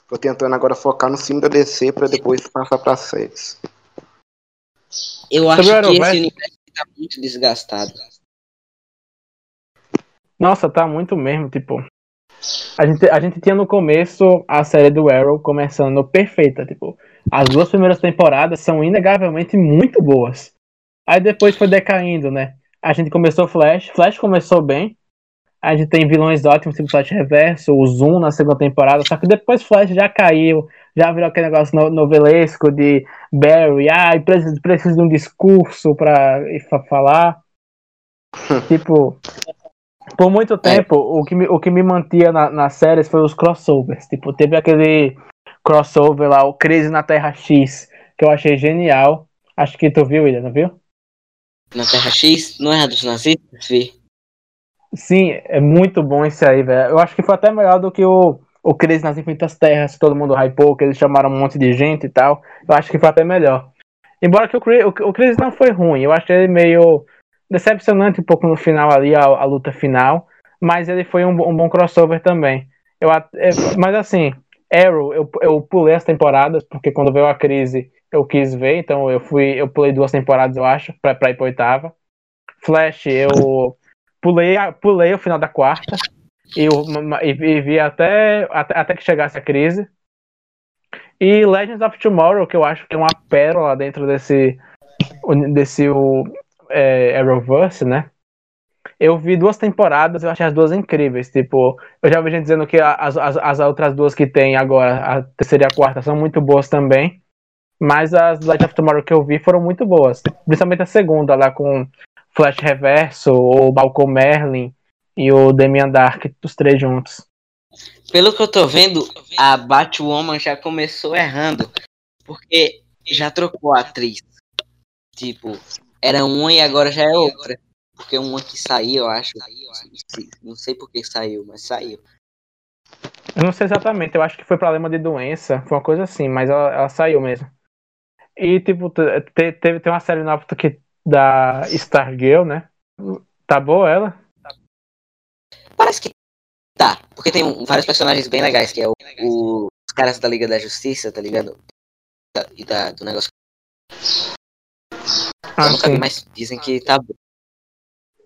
Tô tentando agora focar no filme da DC pra depois passar pra séries. Eu acho que esse universo tá muito desgastado. Nossa, tá muito mesmo, tipo. A gente, a gente tinha no começo a série do Arrow começando perfeita, tipo, as duas primeiras temporadas são inegavelmente muito boas. Aí depois foi decaindo, né? A gente começou Flash, Flash começou bem. A gente tem vilões ótimos, tipo Flash Reverso, o Zoom na segunda temporada, só que depois Flash já caiu, já virou aquele negócio novelesco de Barry, ah, preciso, preciso de um discurso pra falar. [LAUGHS] tipo, por muito é. tempo, é. o, que me, o que me mantia na, nas séries foi os crossovers. Tipo, teve aquele crossover lá, o Crise na Terra X, que eu achei genial. Acho que tu viu, William, não viu? Na Terra X? Não é a dos nazistas, vi. Sim, é muito bom esse aí, velho. Eu acho que foi até melhor do que o, o Crise nas Infinitas Terras, que todo mundo hypou, que eles chamaram um monte de gente e tal. Eu acho que foi até melhor. Embora que o, o, o Crise não foi ruim, eu achei ele meio decepcionante um pouco no final ali, a, a luta final, mas ele foi um, um bom crossover também. Eu, é, mas assim, Arrow, eu, eu pulei as temporadas, porque quando veio a crise eu quis ver, então eu fui, eu pulei duas temporadas, eu acho, pra, pra ir pra oitava. Flash, eu pulei, pulei o final da quarta e, e, e vi até, até, até que chegasse a crise. E Legends of Tomorrow, que eu acho que é uma pérola dentro desse, desse é, Arrowverse, né? Eu vi duas temporadas, eu achei as duas incríveis. Tipo, eu já vi gente dizendo que as, as, as outras duas que tem agora, a terceira e a quarta, são muito boas também. Mas as Light of Tomorrow que eu vi foram muito boas. Principalmente a segunda, lá com Flash Reverso, o Balcom Merlin e o Demian Dark, os três juntos. Pelo que eu tô vendo, a Batwoman já começou errando. Porque já trocou a atriz. Tipo, era uma e agora já é outra. Porque uma que saiu, eu acho. Não sei por que saiu, mas saiu. Eu não sei exatamente, eu acho que foi problema de doença, foi uma coisa assim, mas ela, ela saiu mesmo. E, tipo, teve, teve uma série nova que, da Stargirl, né? Tá boa ela? Parece que tá, porque tem vários personagens bem legais, que é o, o, os caras da Liga da Justiça, tá ligado? e da, do negócio. Ah, eu nunca vi, mas dizem que tá bom.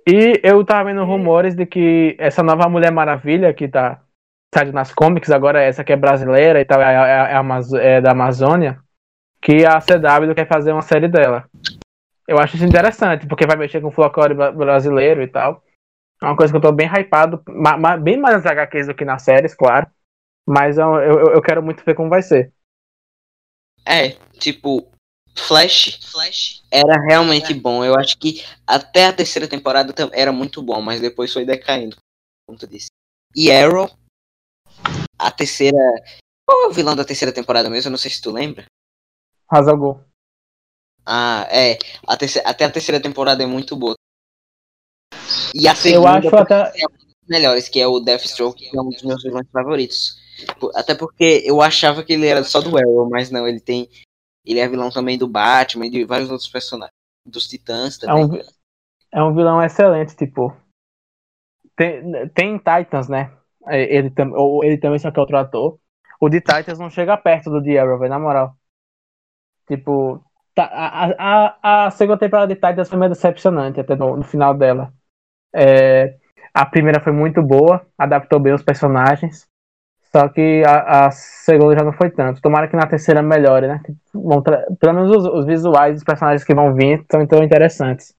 E eu tava vendo rumores de que essa nova Mulher Maravilha que tá saindo nas comics, agora essa que é brasileira e tal, é, é, é, é da Amazônia, que a CW quer fazer uma série dela. Eu acho isso interessante, porque vai mexer com o folclore brasileiro e tal. É uma coisa que eu tô bem hypado, bem mais nas HQs do que nas séries, claro. Mas eu, eu, eu quero muito ver como vai ser. É, tipo, Flash, Flash era realmente bom. Eu acho que até a terceira temporada era muito bom, mas depois foi decaindo. Disso. E Arrow, a terceira. Qual é o vilão da terceira temporada mesmo? Eu não sei se tu lembra. Hazagul. Ah, é. A terceira, até a terceira temporada é muito boa. E a segunda eu acho até... é um dos melhores, que é o Deathstroke, que é um dos meus vilões favoritos. Até porque eu achava que ele era só do Arrow, mas não, ele tem. Ele é vilão também do Batman e de vários outros personagens. Dos Titãs também. É um, é um vilão excelente, tipo. Tem, tem Titans, né? É, ele, tam, ou ele também só que é outro ator. O de Titans não chega perto do de Arrow, na moral. Tipo, tá, a, a, a segunda temporada de Titans foi meio decepcionante até no, no final dela. É, a primeira foi muito boa, adaptou bem os personagens. Só que a, a, segunda já não foi tanto. Tomara que na terceira melhore, né? Pelo menos os, os, visuais dos personagens que vão vir são tão interessantes.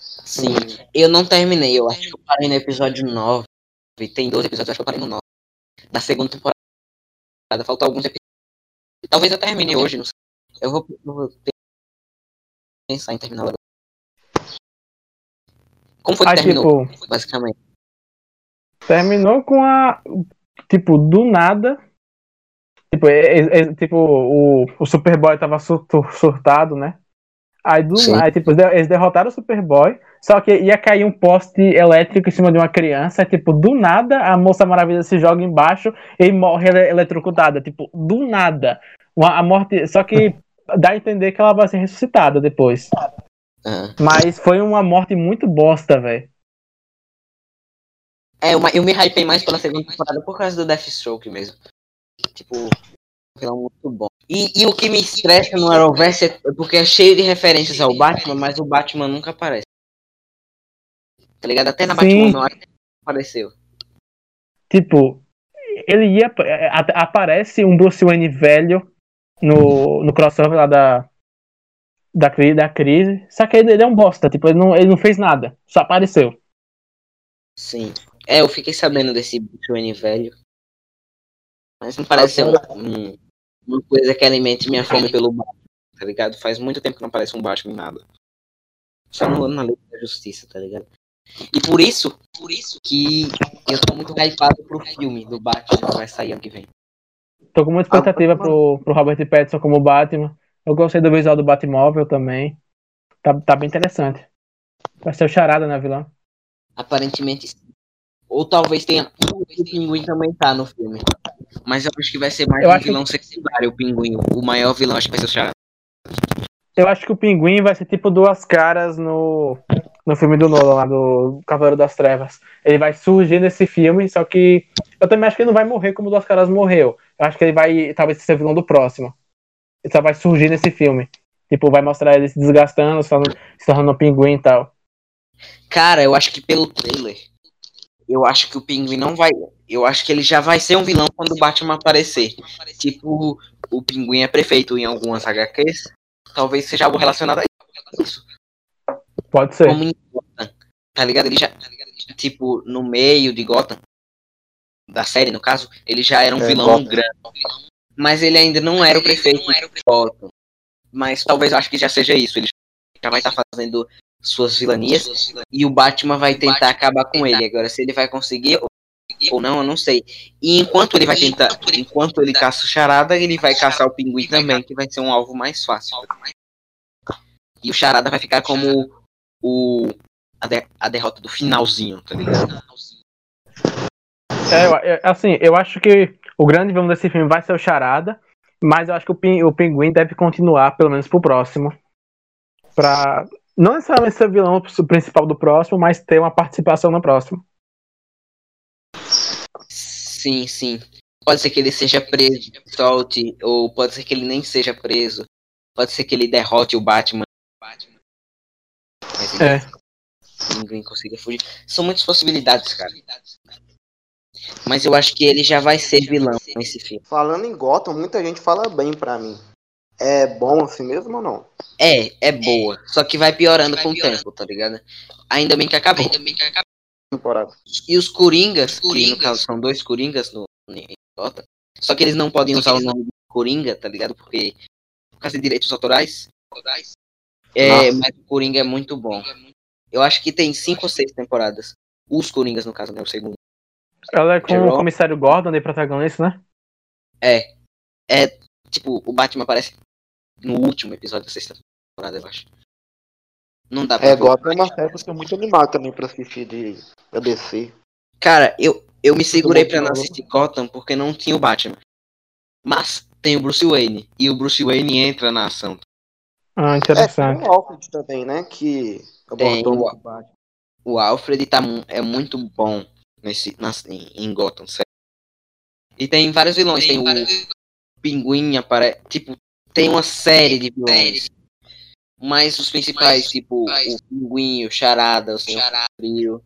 Sim, eu não terminei. Eu acho que eu parei no episódio 9. Tem 12 episódios, acho que eu parei no 9. Da segunda temporada. Faltam alguns episódios. Talvez eu termine hoje, não sei. Eu vou, eu vou pensar em terminar agora. Como foi que Aí, terminou, tipo, basicamente? Terminou com a tipo, do nada. Tipo, é, é, é, tipo o, o Superboy tava surtado, né? Aí, do nada, tipo, eles derrotaram o Superboy, só que ia cair um poste elétrico em cima de uma criança. Tipo, do nada, a Moça Maravilha se joga embaixo e morre eletrocutada. Tipo, do nada. Uma, a morte. Só que [LAUGHS] dá a entender que ela vai ser ressuscitada depois. Uhum. Mas foi uma morte muito bosta, velho. É, uma, eu me hypei mais pela segunda temporada por causa do Deathstroke mesmo. Tipo, vilão muito bom. E, e o que me estressa no Arrowverse é porque é cheio de referências ao Batman, mas o Batman nunca aparece. Tá ligado? Até na Sim. Batman não apareceu. Tipo, ele ia. Aparece um Bruce Wayne velho no, no crossover lá da. Da, da crise. Só que ele, ele é um bosta, tipo, ele não, ele não fez nada. Só apareceu. Sim. É, eu fiquei sabendo desse Bruce velho. Mas não parece ser um, uma coisa que alimente minha fome pelo Batman, tá ligado? Faz muito tempo que não aparece um Batman em nada. Só no, na lei da justiça, tá ligado? E por isso, por isso que eu tô muito hypado pro filme do Batman que vai sair ano que vem. Tô com muita expectativa pro, pro Robert Pattinson como Batman. Eu gostei do visual do Batmóvel também. Tá, tá bem interessante. Vai ser o charada, né, vilão? Aparentemente sim. Ou talvez tenha o pinguim também tá no filme. Mas eu acho que vai ser mais eu um vilão que... secundário, o pinguim. O maior vilão, acho que vai ser o Charada. Eu acho que o pinguim vai ser tipo duas caras no, no filme do Nolan, lá do Cavaleiro das Trevas. Ele vai surgir nesse filme, só que eu também acho que ele não vai morrer como Duas Caras morreu. Eu acho que ele vai talvez ser vilão do próximo. Ele só vai surgir nesse filme. Tipo, vai mostrar ele se desgastando, se tornando, se tornando um pinguim e tal. Cara, eu acho que pelo trailer eu acho que o Pinguim não vai. Eu acho que ele já vai ser um vilão quando o Batman aparecer. Tipo, o Pinguim é prefeito em algumas HQs. Talvez seja algo relacionado a isso. Pode ser. Como em Gotham, tá ligado? Ele já. Tipo, no meio de Gotham, da série, no caso, ele já era um é, vilão Gotham. grande. Mas ele ainda não era o prefeito de Gotham. Mas talvez eu acho que já seja isso. Ele já vai estar tá fazendo suas vilanias e o Batman vai tentar acabar com ele. Agora, se ele vai conseguir ou não, eu não sei. E enquanto ele vai tentar, enquanto ele caça o charada, ele vai caçar o pinguim também, que vai ser um alvo mais fácil. E o charada vai ficar como o a, de, a derrota do finalzinho, tá ligado? É, assim, eu acho que o grande vilão desse filme vai ser o charada, mas eu acho que o, o pinguim deve continuar, pelo menos pro próximo. Pra não necessariamente ser vilão principal do próximo, mas ter uma participação no próximo. Sim, sim. Pode ser que ele seja preso, solte, ou pode ser que ele nem seja preso. Pode ser que ele derrote o Batman. Mas É. ninguém consiga fugir. São muitas possibilidades, cara. Mas eu acho que ele já vai ser vilão nesse filme. Falando em Gotham, muita gente fala bem pra mim. É bom assim mesmo ou não? É, é boa. Só que vai piorando com o tempo, tá ligado? Ainda bem que acabou. Temporada. E os Coringas, que no caso são dois Coringas no Gotham, só que eles não podem usar o nome de Coringa, tá ligado? Porque por causa de direitos autorais. É, Nossa. mas o Coringa é muito bom. Eu acho que tem cinco ou seis temporadas. Os Coringas, no caso, né? O segundo. Ela é com o comissário Gordon de protagonista, né? É. É, tipo, o Batman aparece no último episódio da sexta temporada, eu acho. Não dá pra É. Gotham é uma série que eu muito animado também pra assistir de da DC. Cara, eu, eu me segurei bom, pra não assistir Gotham porque não tinha o Batman. Mas tem o Bruce Wayne. E o Bruce Wayne entra na ação. Ah, É, interessante. tem o Alfred também, né? Que Tem abordou o- Batman. O Alfred tá, é muito bom nesse, nas- em, em Gotham, sério. E tem vários vilões. Tem, o Pinguim, apare... tipo, tem uma série de vilões. Mas os principais, tipo, o Pinguim, o Charada, o Senhor Frio.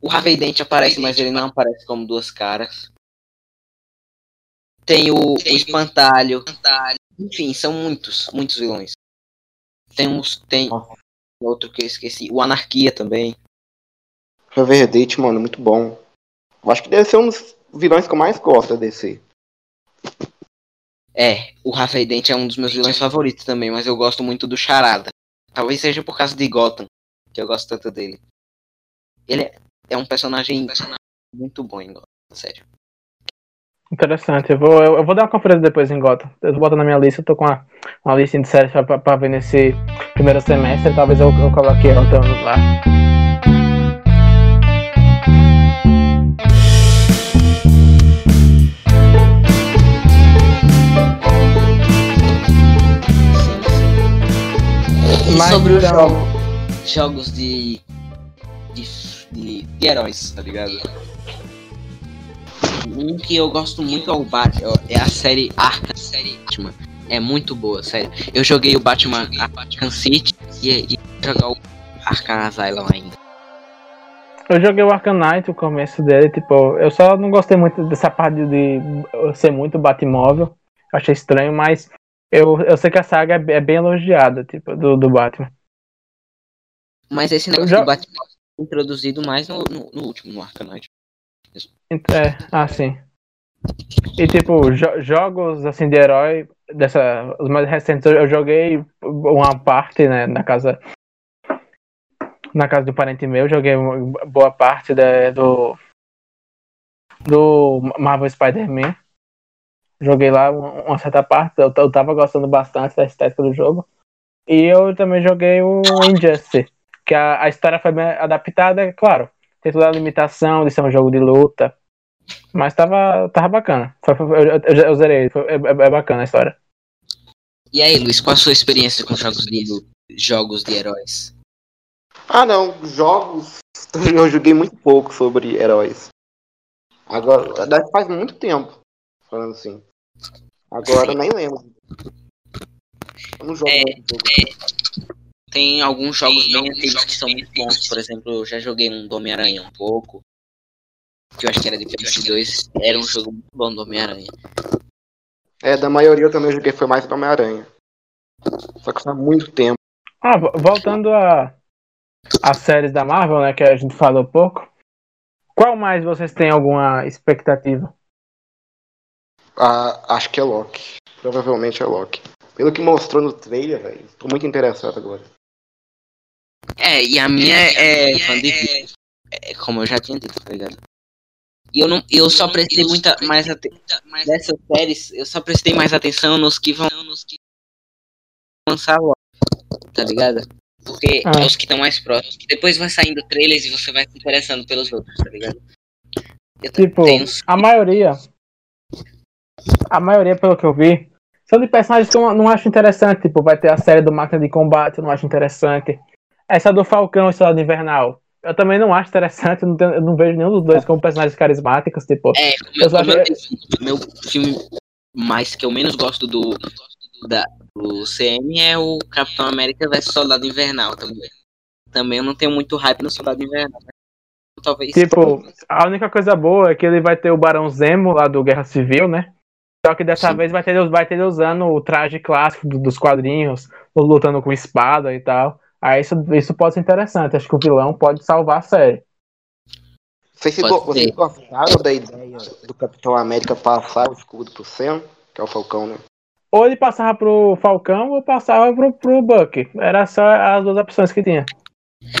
O Harvey Dent aparece, mas ele não aparece como duas caras. Tem o, o Espantalho. Enfim, são muitos, muitos vilões. Tem uns, tem outro que eu esqueci. O Anarquia também. Reverdate, mano, muito bom. Eu acho que deve ser um dos vilões que eu mais gosto da DC. É, o Harvey Dent é um dos meus vilões favoritos também, mas eu gosto muito do Charada. Talvez seja por causa de Gotham, que eu gosto tanto dele. Ele é, um personagem muito bom em Gotham, sério. Interessante. Eu vou, eu, eu vou dar uma conferência depois em Gotham. Eu botar na minha lista. Eu tô com uma, uma lista de séries pra, pra, pra ver nesse primeiro semestre. Talvez eu, eu coloque ela então, lá. E Mas sobre os então- jogos, jogos de, de, de, de heróis, tá ligado? Um que eu gosto muito é o Batman, é a série Arkham Batman. É muito boa, sério. Eu joguei o Batman Arkham City e, e jogar o Arkham Asylum ainda. Eu joguei o Arcanite, o começo dele, tipo, eu só não gostei muito dessa parte de ser muito Batmóvel. Achei estranho, mas eu, eu sei que a saga é, é bem elogiada, tipo, do, do Batman. Mas esse negócio já- do Batman é introduzido mais no, no, no último, no Arcanite. É, ah, sim. E tipo, jo- jogos assim de herói, dessa, os mais recentes, eu, eu joguei uma parte, né, na casa. Na casa do parente meu, joguei boa parte da- do. Do Marvel Spider-Man. Joguei lá uma, uma certa parte, eu, eu tava gostando bastante da estética do jogo. E eu também joguei o Injustice, que a, a história foi bem adaptada, é claro. Tem toda a limitação de ser um jogo de luta. Mas tava, tava bacana. Foi- foi- eu, eu, eu zerei, foi- é, é- é bacana a história. E aí, Luiz, qual a sua experiência com jogos de jogos de heróis? Ah, não, jogos. [LAUGHS] Eu joguei muito pouco sobre heróis. Agora, faz muito tempo, falando assim. Agora eu nem lembro. Eu não jogo É, muito jogo. Tem alguns jogos bem antigos que são muito bons. Por exemplo, eu já joguei um do Homem-Aranha um pouco. Que eu acho que era de PS2. Era um jogo muito bom do Homem-Aranha. É, da maioria eu também joguei foi mais do Homem-Aranha. Só que faz muito tempo. Ah, vo- voltando a as séries da Marvel, né, que a gente falou pouco. Qual mais vocês têm alguma expectativa? Ah, acho que é Loki. Provavelmente é Loki. Pelo que mostrou no trailer, velho. Tô muito interessado agora. É, e a minha é, é vida. É, como eu já tinha dito, tá ligado? E eu, não, eu só prestei muita mais atenção. Dessas séries, eu só prestei mais atenção nos que vão lançar logo. Tá ligado? Porque Ah. é os que estão mais próximos. Depois vai saindo trailers e você vai se interessando pelos outros, tá ligado? Eu Tipo, tenho a maioria. A maioria, pelo que eu vi, são de personagens que eu não acho interessante. Tipo, vai ter a série do Máquina de Combate, eu não acho interessante. Essa do Falcão, Estrela Invernal. eu também não acho interessante, eu não, tenho, eu não vejo nenhum dos dois como personagens carismáticos, tipo. É, meu, meu, meu, meu filme mais que eu menos gosto do, da, do CM é o Capitão América vs Soldado Invernal também. Também eu não tenho muito hype no Soldado Invernal. Talvez. Tipo, a única coisa boa é que ele vai ter o Barão Zemo lá do Guerra Civil, né? Só que dessa Sim. vez vai ter, vai ter ele usando o traje clássico dos quadrinhos, lutando com espada e tal. Aí isso, isso pode ser interessante. Acho que o vilão pode salvar a série. Vocês, vocês gostaram da ideia do Capitão América passar o escudo pro Sam, que é o Falcão, né? Ou ele passava pro Falcão ou passava pro, pro Buck. Era só as duas opções que tinha.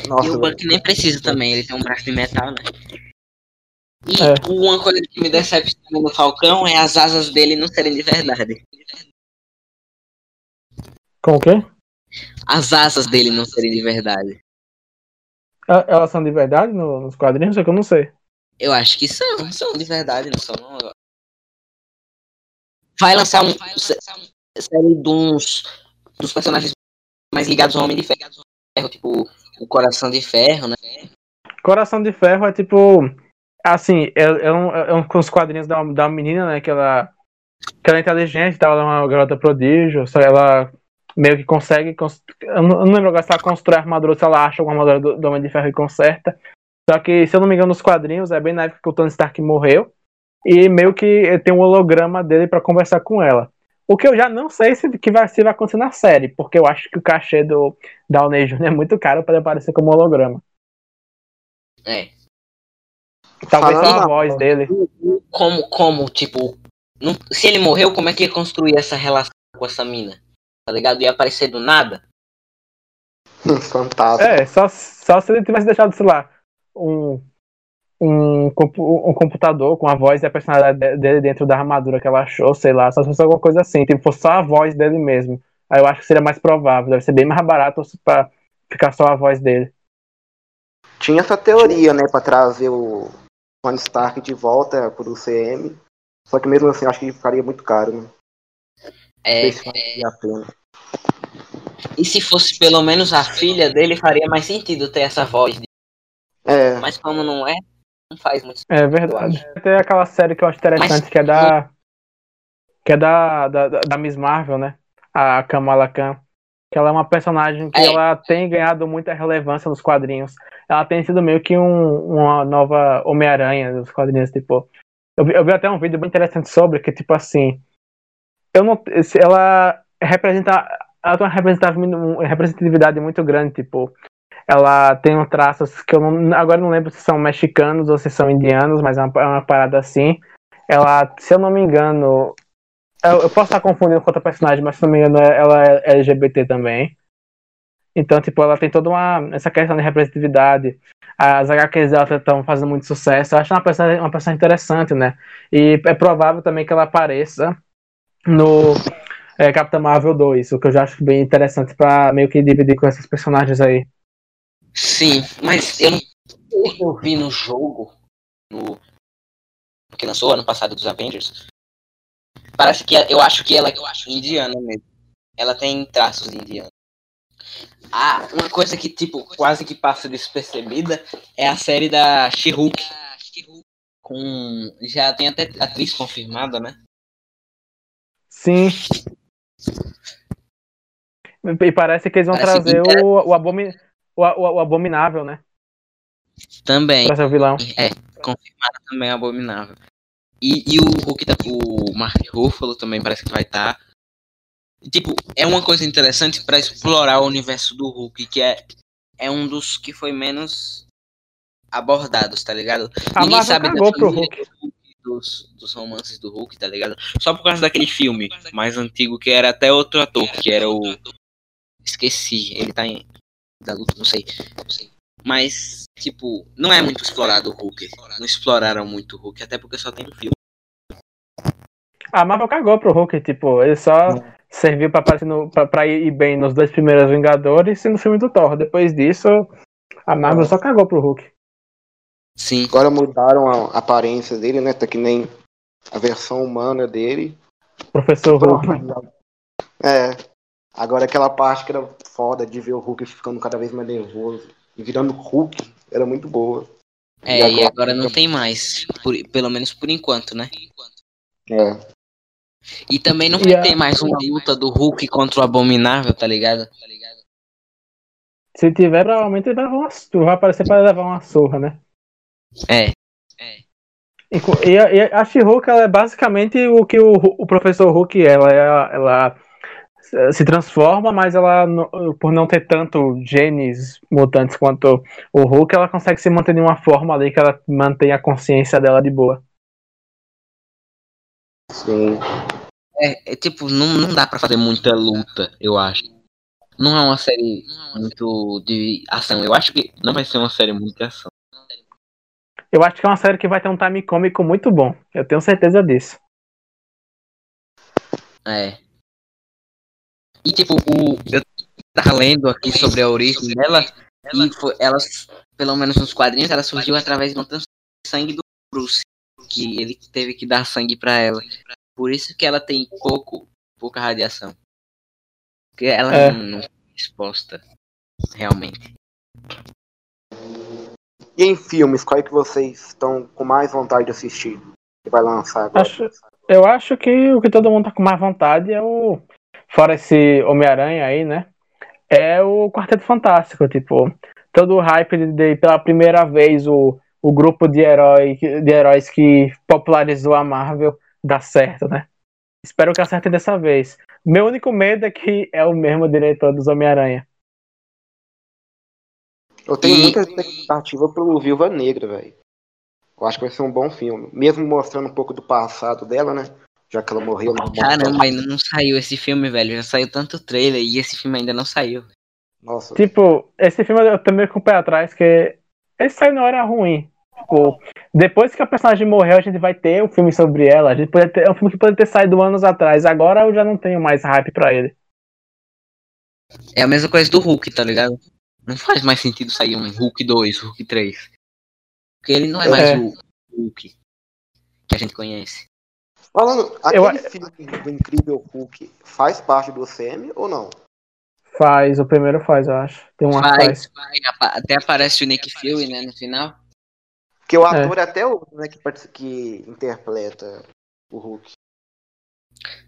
Nossa, e o Buck nem precisa também, ele tem um braço de metal, né? E é. uma coisa que me decepciona no Falcão é as asas dele não serem de verdade. Com o quê? As asas dele não serem de verdade. Elas são de verdade nos quadrinhos? É que eu não sei. Eu acho que são, são de verdade, não são não. Vai lançar um série de uns dos personagens mais ligados ao Homem de Ferro, tipo o Coração de Ferro, né? Coração de Ferro é tipo assim, é, é, um, é um com os quadrinhos da, da menina, né, que ela que ela é inteligente, tá? ela é uma garota prodígio, só ela meio que consegue. Eu não, lembro agora se ela constrói a armadura, se ela acha alguma armadura do, do Homem de Ferro e conserta. Só que, se eu não me engano, nos quadrinhos, é bem na época que o Tony Stark morreu. E meio que tem um holograma dele para conversar com ela. O que eu já não sei se, que vai, se vai acontecer na série, porque eu acho que o cachê do Downey Jr. é muito caro para aparecer como holograma. É. Talvez só a voz dele. Como, como, tipo, não, se ele morreu, como é que ia construir essa relação com essa mina? tá ligado? Ia aparecer do nada. Fantástico. É, só, só se ele tivesse deixado, sei lá, um, um, um computador com a voz e a personalidade dele dentro da armadura que ela achou, sei lá, só se fosse alguma coisa assim, tipo, fosse só a voz dele mesmo. Aí eu acho que seria mais provável, deve ser bem mais barato pra ficar só a voz dele. Tinha essa teoria, né, pra trazer o Tony Stark de volta pro CM. Só que mesmo assim, acho que ficaria muito caro, né? É, é... a pena. E se fosse pelo menos a filha dele, faria mais sentido ter essa voz. É. Mas como não é, não faz muito sentido. É verdade. Tem aquela série que eu acho interessante, Mas... que é da. Que é da, da, da Miss Marvel, né? A Kamala Khan. Que ela é uma personagem que é. ela tem ganhado muita relevância nos quadrinhos. Ela tem sido meio que um, uma nova Homem-Aranha dos quadrinhos, tipo. Eu vi, eu vi até um vídeo bem interessante sobre que, tipo assim, eu não, ela representa, ela tem uma representatividade muito grande, tipo, ela tem um traços que eu não, agora não lembro se são mexicanos ou se são indianos, mas é uma, é uma parada assim. Ela, se eu não me engano, eu, eu, posso estar confundindo com outra personagem, mas se não me engano, ela é LGBT também. Então, tipo, ela tem toda uma essa questão de representatividade. As HQs dela estão fazendo muito sucesso. Eu acho uma personagem, uma personagem interessante, né? E é provável também que ela apareça no é, Capitã Marvel 2, o que eu já acho bem interessante para meio que dividir com esses personagens aí. Sim, mas eu, eu vi no jogo, no que lançou ano passado dos Avengers, parece que eu acho que ela eu acho indiana mesmo. Ela tem traços de indiana. Ah, uma coisa que tipo quase que passa despercebida é a série da She-Hulk. Com já tem até atriz confirmada, né? Sim. E parece que eles vão parece trazer o, o, abomi, o, o, o, Abominável, né? Também. Pra ser o vilão. É, confirmado também o Abominável. E, e o Hulk, tá, o Mark Ruffalo também parece que vai estar. Tá. Tipo, é uma coisa interessante para explorar o universo do Hulk, que é, é um dos que foi menos abordados, tá ligado? A Ninguém Marvel sabe cagou pro Hulk dos, dos romances do Hulk, tá ligado? Só por causa daquele filme mais antigo que era até outro ator, que era o. Esqueci, ele tá em. Da luta, não sei. Não sei. Mas, tipo, não é muito explorado o Hulk. Não exploraram muito o Hulk, até porque só tem um filme. A Marvel cagou pro Hulk, tipo, ele só serviu pra, aparecer no, pra, pra ir bem nos dois primeiros Vingadores e no filme do Thor. Depois disso, a Marvel só cagou pro Hulk. Sim. Agora mudaram a aparência dele, né? Tá que nem a versão humana dele. Professor Hulk. É. Agora aquela parte que era foda de ver o Hulk ficando cada vez mais nervoso. virando Hulk, era muito boa. É, e agora, e agora não tem mais. Por, pelo menos por enquanto, né? É. E também não vai ter mais uma luta do Hulk contra o Abominável, tá ligado? Se tiver, provavelmente ele vai, uma, vai aparecer para levar uma surra, né? É. é. E, e a She-Hulk é basicamente o que o, o professor Hulk é. Ela, ela se transforma, mas ela, por não ter tanto genes mutantes quanto o Hulk, ela consegue se manter em uma forma ali que ela mantém a consciência dela de boa. Sim. É, é tipo, não, não dá para fazer muita luta, eu acho. Não é uma série muito de ação. Eu acho que não vai ser uma série muito de ação. Eu acho que é uma série que vai ter um time cômico muito bom. Eu tenho certeza disso. É. E tipo, o, eu tava lendo aqui sobre a origem dela, e foi, ela, pelo menos nos quadrinhos, ela surgiu através de um sangue do Bruce, que ele teve que dar sangue para ela. Por isso que ela tem pouco, pouca radiação. Porque ela é. não, não foi exposta realmente. E em filmes, qual é que vocês estão com mais vontade de assistir? Que vai lançar agora? Acho, eu acho que o que todo mundo tá com mais vontade é o fora esse Homem-Aranha aí, né? É o Quarteto Fantástico, tipo, todo o hype de, de, pela primeira vez o, o grupo de, herói, de heróis que popularizou a Marvel dá certo, né? Espero que acerte dessa vez. Meu único medo é que é o mesmo diretor dos Homem-Aranha. Eu tenho e... muita expectativa pro Viúva Negra, velho. Eu acho que vai ser um bom filme. Mesmo mostrando um pouco do passado dela, né? já que ela morreu na Caramba, ainda não saiu esse filme, velho. Já saiu tanto trailer e esse filme ainda não saiu. Nossa. Tipo, esse filme eu também com o pé atrás, que esse saiu na hora ruim. Tipo, depois que a personagem morreu, a gente vai ter um filme sobre ela. A gente pode ter, é um filme que pode ter saído anos atrás. Agora eu já não tenho mais hype pra ele. É a mesma coisa do Hulk, tá ligado? Não faz mais sentido sair um Hulk 2, Hulk 3. Porque ele não é mais é. o Hulk que a gente conhece. Falando, aquele eu... filme do Incrível Hulk faz parte do CM ou não? Faz, o primeiro faz, eu acho. Tem uma faz, faz. Até aparece o Nick Fury, né, no final. Porque o ator é, até o né, que, que interpreta o Hulk.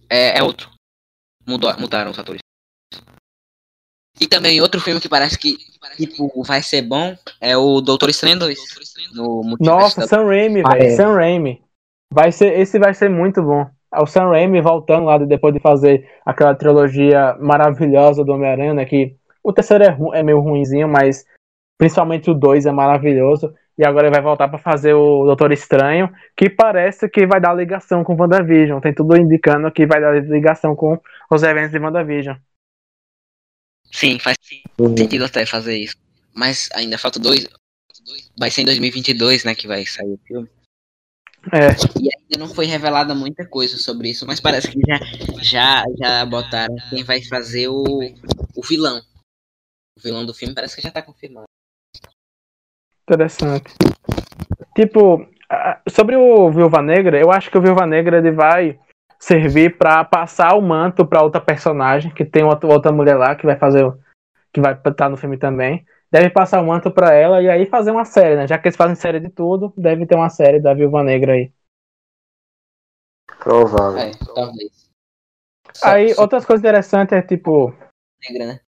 É, é outro. Mudou, mudaram os atores. E também outro filme que parece que tipo, vai ser bom é o Doutor Estranho 2. No Nossa, Sam Raimi, velho. É. Sam Raimi. Vai ser, esse vai ser muito bom. É o Sam Raimi voltando lá depois de fazer aquela trilogia maravilhosa do Homem-Aranha, né, que o terceiro é, é meio ruinzinho, mas principalmente o 2 é maravilhoso. E agora ele vai voltar para fazer o Doutor Estranho, que parece que vai dar ligação com WandaVision. Tem tudo indicando que vai dar ligação com os eventos de WandaVision. Sim, faz sentido até fazer isso. Mas ainda falta dois. Vai ser em 2022, né, que vai sair o filme. É. E ainda não foi revelada muita coisa sobre isso, mas parece que já, já, já botaram quem vai fazer o, o vilão. O vilão do filme parece que já tá confirmado. Interessante. Tipo, sobre o Viúva Negra, eu acho que o Viúva Negra ele vai servir para passar o manto para outra personagem, que tem outra, outra mulher lá que vai fazer que vai estar tá no filme também deve passar o manto para ela e aí fazer uma série, né? Já que eles fazem série de tudo, deve ter uma série da Viúva Negra aí. Provável. É, talvez. Aí, só, outras coisas interessantes é tipo. Negra, né?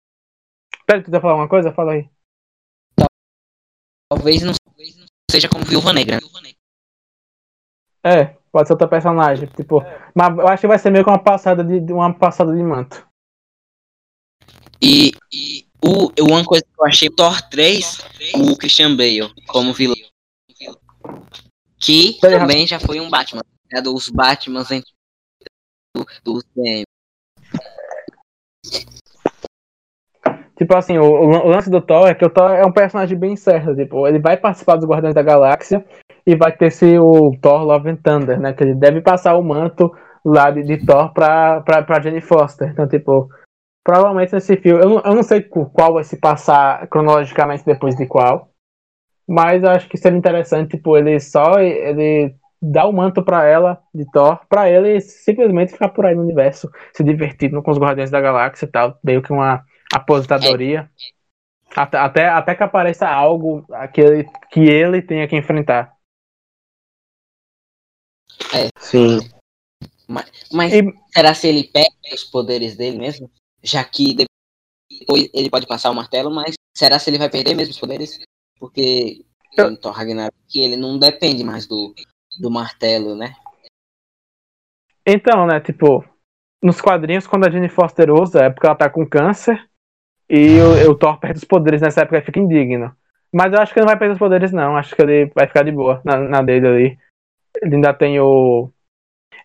Pera, tu quer falar uma coisa? Fala aí. Talvez não, seja como Viúva Negra. É, pode ser outra personagem. Tipo, mas eu acho que vai ser meio que uma passada de, uma passada de manto. E, e o, uma coisa que eu achei Thor 3, o Christian Bale como vilão. Que também já foi um Batman. É dos Batmans do, do CM. Tipo assim, o, o, lance do Thor é que o Thor é um personagem bem certo. Tipo, ele vai participar dos Guardiões da Galáxia e vai ter esse o Thor Love and Thunder, né? Que ele deve passar o manto lá de, de Thor pra, pra, pra Jenny Foster. Então, tipo, Provavelmente nesse filme. Eu não, eu não sei qual vai se passar cronologicamente depois de qual. Mas acho que seria interessante, tipo, ele só ele dá o manto para ela de Thor, para ele simplesmente ficar por aí no universo, se divertindo com os Guardiões da Galáxia e tal, meio que uma aposentadoria. Até, até, até que apareça algo que ele, que ele tenha que enfrentar. É. Sim. Mas, mas e... será se ele perde os poderes dele mesmo? Já que depois ele pode passar o martelo, mas será se ele vai perder mesmo os poderes? Porque Eu... em Thor Ragnarok ele não depende mais do, do martelo, né? Então, né, tipo, nos quadrinhos, quando a Jane Foster usa, é porque ela tá com câncer e o, o Thor perde os poderes nessa época e fica indigno. Mas eu acho que ele não vai perder os poderes, não. Acho que ele vai ficar de boa na, na dele ali. Ele ainda tem o.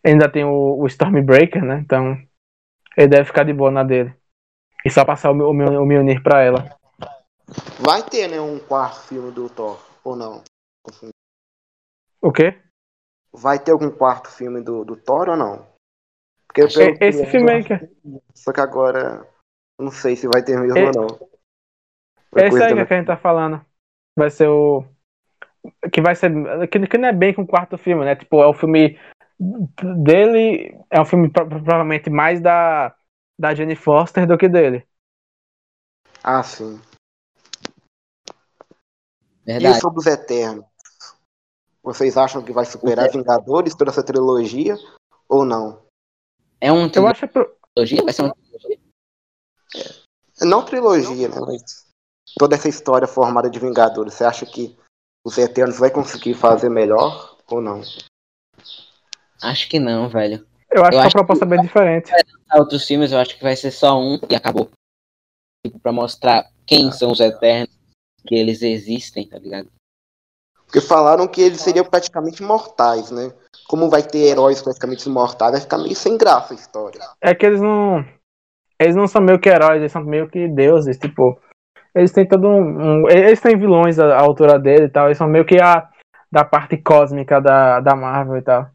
Ele ainda tem o, o Stormbreaker, né? Então. Ele deve ficar de boa na dele. E só passar o, o, o Mjolnir pra ela. Vai ter, né, um quarto filme do Thor, ou não? O quê? Vai ter algum quarto filme do, do Thor ou não? Porque esse filme aí que... Só que agora. Não sei se vai ter mesmo ou não. esse aí que a gente tá falando. Vai ser o. Que vai ser. Que, que não é bem com o quarto filme, né? Tipo, é o filme dele. É um filme provavelmente mais da. Da Jenny Foster do que dele. Ah, sim. Verdade. E sobre os Eternos? Vocês acham que vai superar Vingadores toda essa trilogia ou não? É um Eu acho que... trilogia? Vai ser uma trilogia? É, não trilogia, né? Mas toda essa história formada de Vingadores, você acha que os Eternos vai conseguir fazer melhor ou não? Acho que não, velho. Eu acho eu que a proposta é bem diferente. Outros filmes eu acho que vai ser só um e acabou. Tipo, pra mostrar quem são os Eternos, que eles existem, tá ligado? Porque falaram que eles seriam praticamente mortais, né? Como vai ter heróis praticamente imortais, vai ficar meio sem graça a história. É que eles não. Eles não são meio que heróis, eles são meio que deuses, tipo. Eles têm todo um. um eles têm vilões à, à, altura dele e tal. Eles são meio que a da parte cósmica da, da Marvel e tal.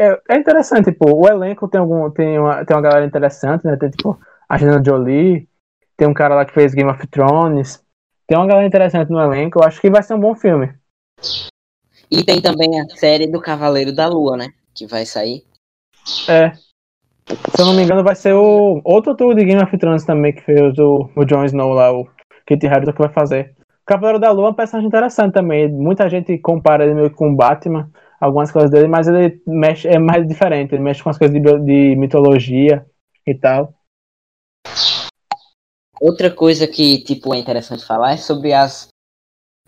É, é interessante, tipo, o elenco tem algum. Tem uma, tem uma galera interessante, né? Tem tipo a Gina Jolie, tem um cara lá que fez Game of Thrones. Tem uma galera interessante no elenco, eu acho que vai ser um bom filme. E tem também a série do Cavaleiro da Lua, né? Que vai sair. É. Se eu não me engano, vai ser o outro tour de Game of Thrones também, que fez o, o Jon Snow lá, o Kit Harington que vai fazer. O Cavaleiro da Lua é um personagem interessante também. Muita gente compara ele meio com o Batman, algumas coisas dele, mas ele mexe, é mais diferente. Ele mexe com as coisas de, de mitologia e tal. Outra coisa que, tipo, é interessante falar é sobre as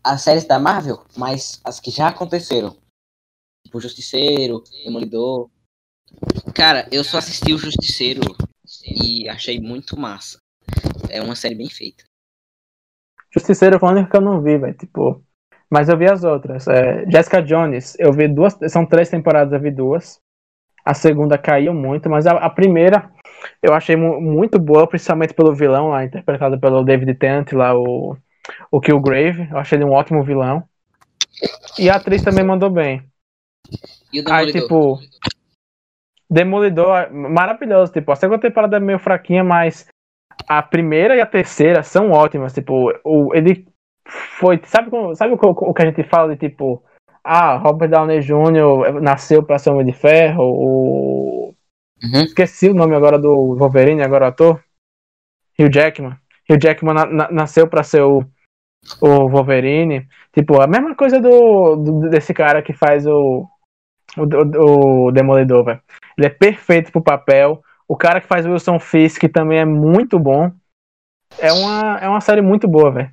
as séries da Marvel, mas as que já aconteceram. Tipo Justiceiro, Demolidor. Cara, eu só assisti o Justiceiro e achei muito massa. É uma série bem feita. Justiceiro foi a única que eu não vi, velho. Tipo. Mas eu vi as outras. É, Jessica Jones, eu vi duas. São três temporadas, eu vi duas. A segunda caiu muito, mas a, a primeira eu achei mu muito boa, principalmente pelo vilão lá, interpretado pelo David Tennant, lá, o o Killgrave. Eu achei ele um ótimo vilão. E a atriz também mandou bem. E o Demolidor? Aí, tipo. Demolidor, maravilhoso. Tipo, a segunda temporada é meio fraquinha, mas a primeira e a terceira são ótimas. Tipo, o, ele foi. Sabe, sabe o, o que a gente fala de tipo. Ah, Robert Downey Jr. nasceu pra ser Homem de Ferro. O... Uhum. Esqueci o nome agora do Wolverine, agora ator. Hugh Jackman. Hugh Jackman na, na, nasceu pra ser o o Wolverine. Tipo, a mesma coisa do, do desse cara que faz o, o, o Demolidor, velho. Ele é perfeito pro papel. O cara que faz o Wilson Fisk também é muito bom. É uma, é uma série muito boa, velho.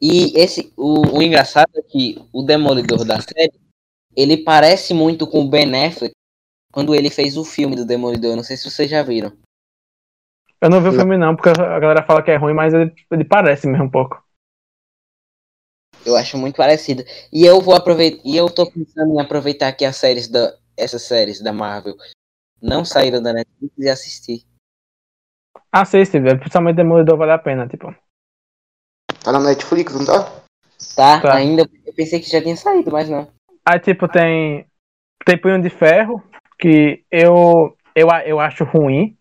E esse, o, o engraçado é que o Demolidor da série, ele parece muito com o Ben Affleck quando ele fez o filme do Demolidor. Não sei se vocês já viram. Eu não vi o filme não, porque a galera fala que é ruim, mas ele, ele parece mesmo um pouco. Eu acho muito parecido. E eu vou aproveitar. E eu tô pensando em aproveitar que as séries da. Essas séries da Marvel não saíram da Netflix e assistir. Assiste, velho. Principalmente Demolidor vale a pena, tipo. Tá na Netflix, não tá? Tá, tá, ainda. Eu pensei que já tinha saído, mas não. Aí, tipo, tem. Tem Punho de Ferro, que eu. Eu, eu acho ruim.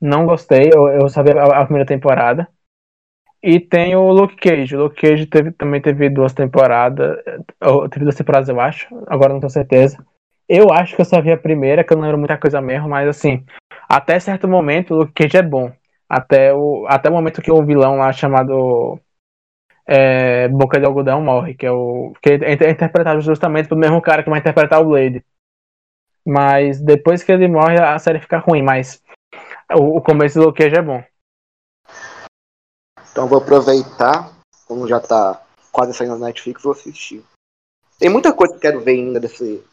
Não gostei, eu, eu sabia a, a, primeira temporada. E tem o Luke Cage. O Luke Cage teve, também teve duas temporadas. Teve duas temporadas, eu acho. Agora não tenho certeza. Eu acho que eu só vi a primeira, que eu não lembro muita coisa mesmo, mas assim, até certo momento o Luke Cage é bom. Até o, até o momento que o vilão lá chamado é, Boca de Algodão morre, que é o. que é, é interpretado justamente pelo mesmo cara que vai interpretar o Blade. Mas depois que ele morre, a série fica ruim, mas o, o começo do Luke é bom. Então vou aproveitar, como já tá quase saindo na Netflix, vou assistir. Tem muita coisa que eu quero ver ainda desse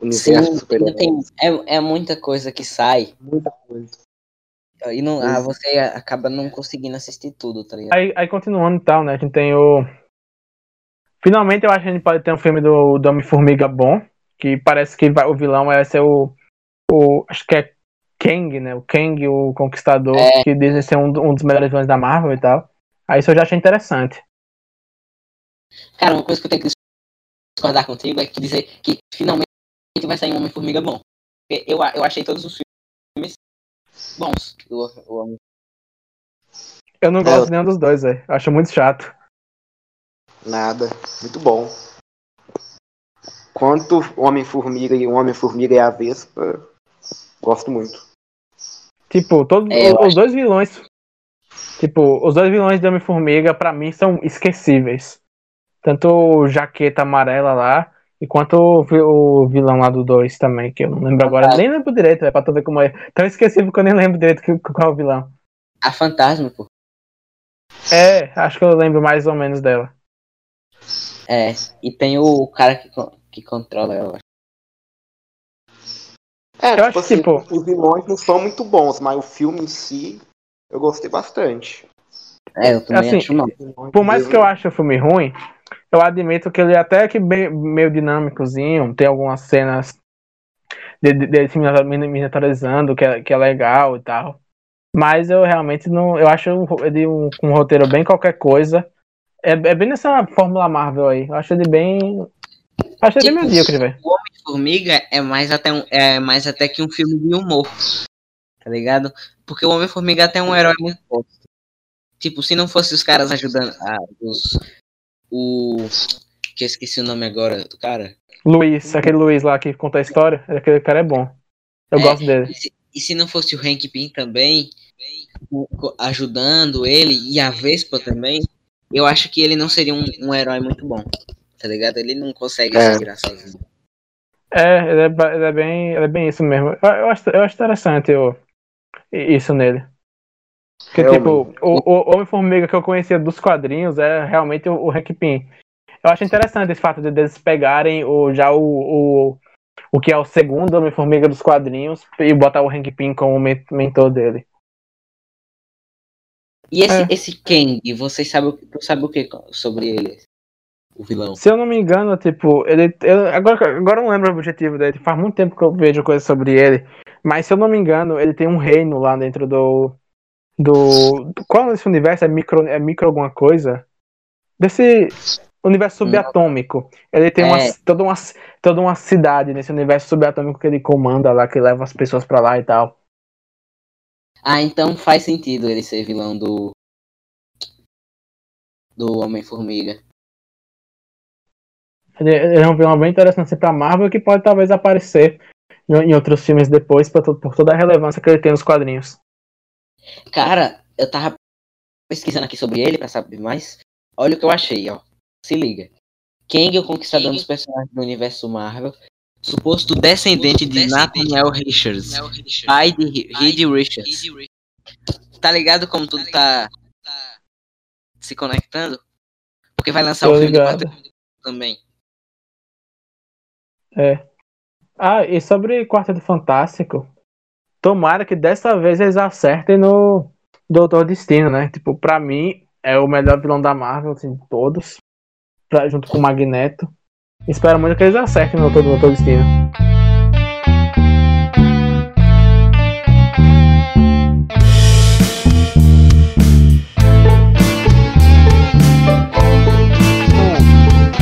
universo Sim, super tem, é, é muita coisa que sai. Muita coisa. E não, ah, você acaba não conseguindo assistir tudo, tá ligado? Aí, aí continuando e tal, né? A gente tem o. Finalmente eu acho que a gente pode ter um filme do, do Homem-Formiga bom. Que parece que vai, o vilão vai ser o. o acho que é Kang, né? O Kang, o Conquistador, é. que dizem ser um, um dos melhores vilões da Marvel e tal. Aí isso eu já achei interessante. Cara, uma coisa que eu tenho que discordar contigo é que dizer que finalmente vai sair um Homem-Formiga bom. Eu, eu achei todos os filmes bons do Homem. Eu não gosto é, nenhum dos dois, velho. Acho muito chato. Nada. Muito bom. Quanto Homem-Formiga e Homem-Formiga e a Vespa, gosto muito. Tipo, todos é, os, dois vilões. Tipo, os dois vilões de Homem-Formiga, pra mim, são esquecíveis. Tanto o Jaqueta Amarela lá, e quanto o, vilão lá do 2 também, que eu não lembro agora. Nem lembro direito, é pra tu ver como é. Tão esquecível que eu nem lembro direito qual é o vilão. A Fantasma, pô. É, acho que eu lembro mais ou menos dela. É, e tem o cara que, que controla ela. É, eu tipo acho assim, tipo... os vilões não são muito bons, mas o filme em si eu gostei bastante. É, eu também assim, acho não. Por mais que eu ache o filme ruim, eu admito que ele é até que bem, meio dinâmicozinho, tem algumas cenas dele de, de se miniaturizando que é, que é legal e tal. Mas eu realmente não. Eu acho ele um, um roteiro bem qualquer coisa. É, é bem nessa fórmula Marvel aí. Eu acho ele bem. Acho ele tipo, bem medíocre, velho. O Homem-Formiga é mais até um, é mais até que um filme de humor. Tá ligado? Porque o Homem-Formiga até é um herói muito forte. Tipo, se não fosse os caras ajudando. Ah, os, o. Que eu esqueci o nome agora do cara. Luiz, aquele Luiz lá que conta a história. Aquele cara é bom. Eu é, gosto dele. E se, e se, não fosse o Hank Pym também, ajudando ele, e a Vespa também, eu acho que ele não seria um, um herói muito bom. Tá ligado? Ele não consegue é. se virar sozinho. É, ele é, ele é, bem, ele é bem isso mesmo. Eu, eu, acho, eu acho interessante eu, isso nele. Porque, realmente. tipo, o, o Homem-Formiga que eu conhecia dos quadrinhos é realmente o, o Hank Pym. Eu acho interessante esse fato de eles pegarem o, já o, o, o que é o segundo Homem-Formiga dos quadrinhos e botar o Hank Pym como mentor dele. E esse, é. esse Kang, você sabe, tu sabe o que sobre ele? O vilão? Se eu não me engano, tipo, ele. Eu, agora, agora eu não lembro o objetivo dele. Faz muito tempo que eu vejo coisas sobre ele. Mas se eu não me engano, ele tem um reino lá dentro do, do. Qual é esse universo? É micro, é micro alguma coisa? Desse universo subatômico. Ele tem uma, é. toda, uma, toda uma cidade nesse universo subatômico que ele comanda lá, que leva as pessoas pra lá e tal. Ah, então faz sentido ele ser vilão do. Do Homem-Formiga. Ele, ele, é um vilão bem interessante pra Marvel que pode talvez aparecer em, em outros filmes depois por, por toda a relevância que ele tem nos quadrinhos. Cara, eu tava pesquisando aqui sobre ele pra saber mais. Olha o que eu achei, ó. Se liga. Kang, o conquistador dos personagens do universo Marvel, suposto descendente de Nathaniel Richards, pai de Reed Richards. Tá ligado como tudo tá se conectando? Porque vai lançar Tô o filme ligado. do também. É. Ah, e sobre Quarteto Fantástico, Tomara que dessa vez eles acertem no Doutor Destino, né? Tipo, pra mim, é o melhor vilão da Marvel, assim, de todos. Pra, junto com o Magneto. Espero muito que eles acertem no Doutor Destino.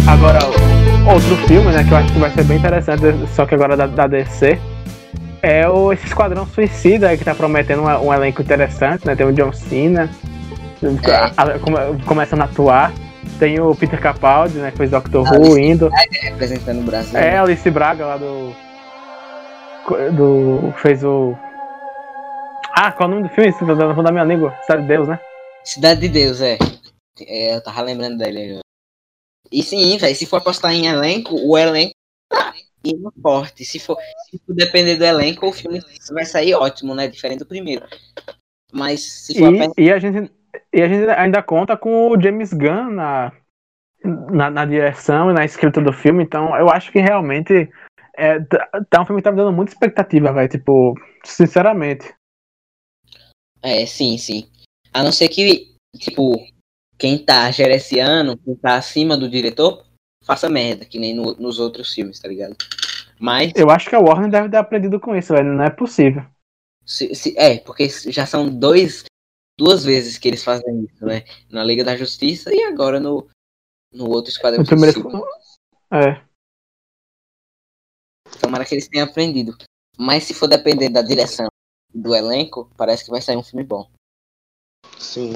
Agora, outro filme, né, que eu acho que vai ser bem interessante, só que agora da, da DC, é o, esse Esquadrão Suicida que tá prometendo um, um elenco interessante, né? Tem o John Cena é. a, a, come, começando a atuar. Tem o Peter Capaldi, né? Que fez Doctor Who indo. representando o Brasil. É, Alice Braga lá do. do. fez o. Ah, qual é o nome do filme? Você tá da minha língua? Cidade de Deus, né? Cidade de Deus, é. é eu tava lembrando dele. E sim, velho, se for apostar em elenco, o elenco tá indo forte. Se for, se for depender do elenco, o filme vai sair ótimo, né? Diferente do primeiro. Mas se for e, e a gente e a gente ainda conta com o James Gunn na, na, na, direção e na escrita do filme, então eu acho que realmente é, tá, tá um filme que tá me dando muita expectativa, velho. Tipo, sinceramente. É, sim, sim. A não ser que, tipo, quem tá gerenciando, quem tá acima do diretor, faça merda, que nem no, nos outros filmes, tá ligado? Mas. Eu acho que a Warner deve ter aprendido com isso, velho. Não é possível. Se, se, é, porque já são dois, duas vezes que eles fazem isso, né? Na Liga da Justiça e agora no, no outro Esquadrão no primeiro... É. Tomara que eles tenham aprendido. Mas se for depender da direção do elenco, parece que vai sair um filme bom. Sim.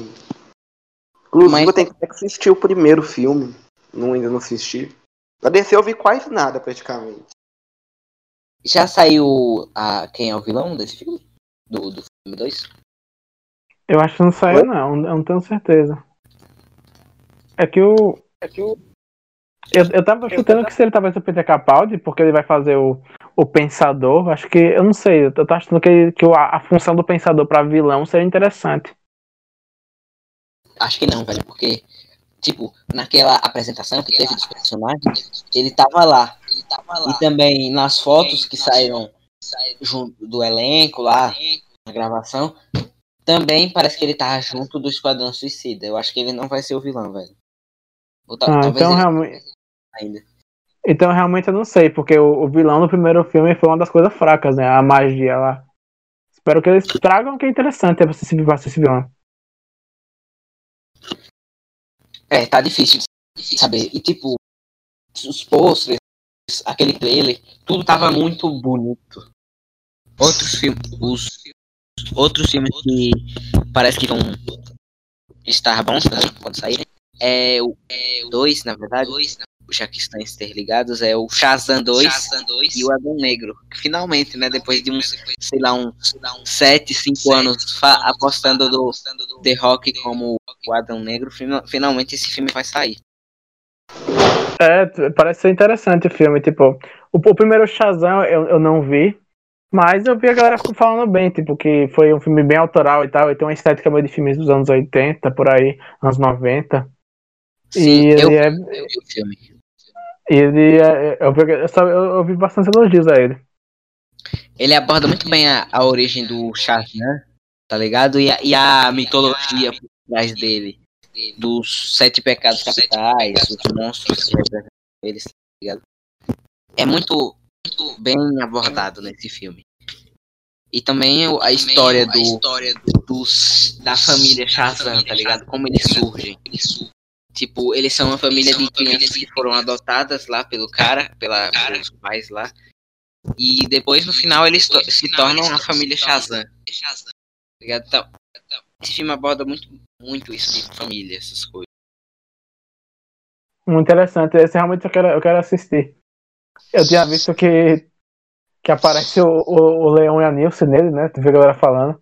Inclusive, Mas... eu tenho que assistir o primeiro filme. Não, ainda não assisti. Da DC eu vi quase nada, praticamente. Já saiu a quem é o vilão desse filme? Do, do filme 2? Eu acho que não saiu, não. Eu não tenho certeza. É que o. É que o. Eu, eu tava chutando que se ele talvez o Peter Capaldi, porque ele vai fazer o, o Pensador, acho que. Eu não sei, eu tô achando que, que a, a função do Pensador pra vilão seria interessante. Acho que não, velho, porque, tipo, naquela apresentação que teve dos personagens, ele tava lá. Ele tava lá. E também nas fotos que saíram junto do elenco lá, na gravação, também parece que ele tá junto do Esquadrão Suicida. Eu acho que ele não vai ser o vilão, velho. Ah, então realmente. Ainda. Então realmente eu não sei, porque o, o, vilão do primeiro filme foi uma das coisas fracas, né? A magia lá. Espero que eles tragam o que é interessante pra se esse vilão. É, tá difícil saber. E tipo, os posters, aquele trailer, tudo tava muito bonito. Outros filmes, os outros filmes que parece que vão estar bons né, quando saírem. É o 2, na verdade. Dois, já que estão interligados, é o Shazam 2, Shazam 2 e o Adão Negro. Finalmente, né? Depois de uns, sei lá, uns 7, 5 anos apostando do The Rock como o Adão Negro, finalmente esse filme vai sair. É, parece ser interessante o filme. Tipo, o, o primeiro Shazam eu, eu não vi, mas eu vi a galera falando bem, tipo, que foi um filme bem autoral e tal, e tem uma estética meio de filmes dos anos 80, por aí, anos 90. Sim, e ele eu, é. Eu vi o filme. Ele é. Eu, eu, eu, eu vi bastante elogios a ele. Ele aborda muito bem a, a origem do Shazam, tá ligado? E a, e a mitologia por trás dele. Dos sete pecados capitais, os monstros que eles, tá ligado? É muito muito bem abordado nesse filme. E também a história, do, a história dos, da família Shazam, tá ligado? Como eles surgem. Tipo, eles são uma família de crianças que foram adotadas lá pelo cara, pela, pelos pais lá. E depois, no final, eles to se tornam uma família Shazam. Tá ligado? Então, esse filme aborda muito, muito isso de família, essas coisas. Muito interessante. Esse realmente eu quero, eu quero assistir. Eu tinha visto que, que aparece o, o, o Leão e a Nilce nele, né? Tu viu a galera falando.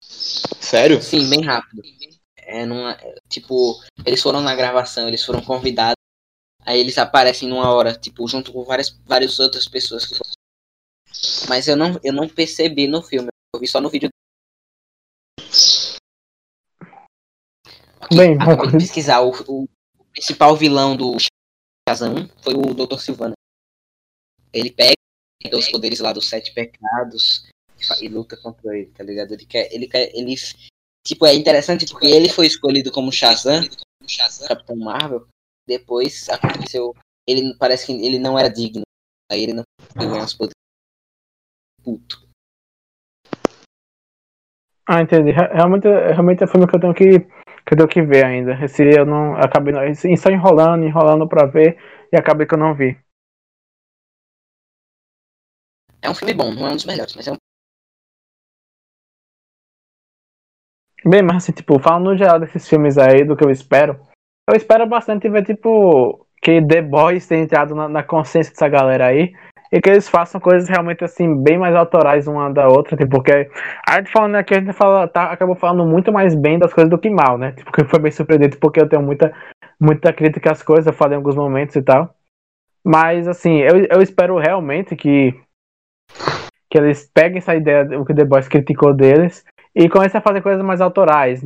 Sério? Sim, bem rápido. É numa, tipo, eles foram na gravação, eles foram convidados. Aí eles aparecem numa hora, tipo, junto com várias, várias outras pessoas. Mas eu não, eu não percebi no filme, eu vi só no vídeo. Bem, Acabei de pesquisar, o, o principal vilão do Shazam foi o Dr. Silvana. Ele pega os poderes lá dos sete pecados e luta contra ele, tá ligado? Ele quer, ele quer, ele tipo é interessante porque ele foi escolhido como Shazam, Capitão Marvel. Depois aconteceu, ele parece que ele não era digno, aí ele não ganhou os poderes. Puto. Ah, entendi. Realmente, realmente é filme que eu tenho que, que eu tenho que ver ainda. Esse eu não acabei só enrolando, enrolando para ver e acabei que eu não vi. É um filme bom, não é um dos melhores, mas é um. Bem, mas assim, tipo, falando no geral desses filmes aí, do que eu espero, eu espero bastante ver, tipo, que The Boys tenha entrado na, na consciência dessa galera aí e que eles façam coisas realmente assim, bem mais autorais uma da outra, tipo, porque a gente falando aqui, a gente fala, tá, acabou falando muito mais bem das coisas do que mal, né? Tipo, que foi bem surpreendente porque eu tenho muita, muita crítica às coisas, eu falei em alguns momentos e tal. Mas assim, eu, eu espero realmente que que eles peguem essa ideia, o que The Boys criticou deles, e comecem a fazer coisas mais autorais,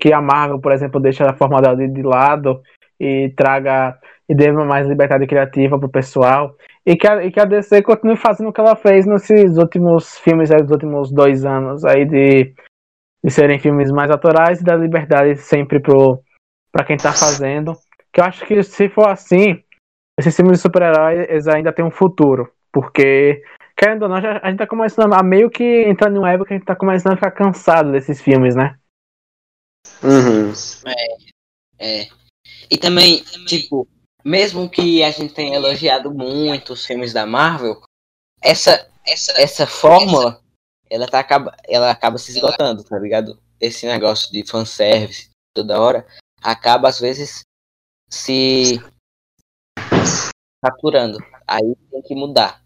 que a Marvel, por exemplo, deixa a forma dela de, de lado e traga e dê mais liberdade criativa pro pessoal. E que, a, e que a DC continue fazendo o que ela fez nesses últimos filmes, dos últimos dois anos aí de, de serem filmes mais autorais e dar liberdade sempre pro, pra quem tá fazendo. Que eu acho que se for assim, esses filmes de super-heróis ainda tem um futuro. Porque, querendo ou não, já, a gente tá começando a meio que entrar numa época que a gente tá começando a ficar cansado desses filmes, né? Uhum. É. É. E também, tipo, mesmo que a gente tenha elogiado muito os filmes da Marvel, essa, essa, essa fórmula, ela, tá, acaba, ela acaba se esgotando, tá ligado? Esse negócio de fanservice toda hora acaba, às vezes, se saturando. Aí tem que mudar.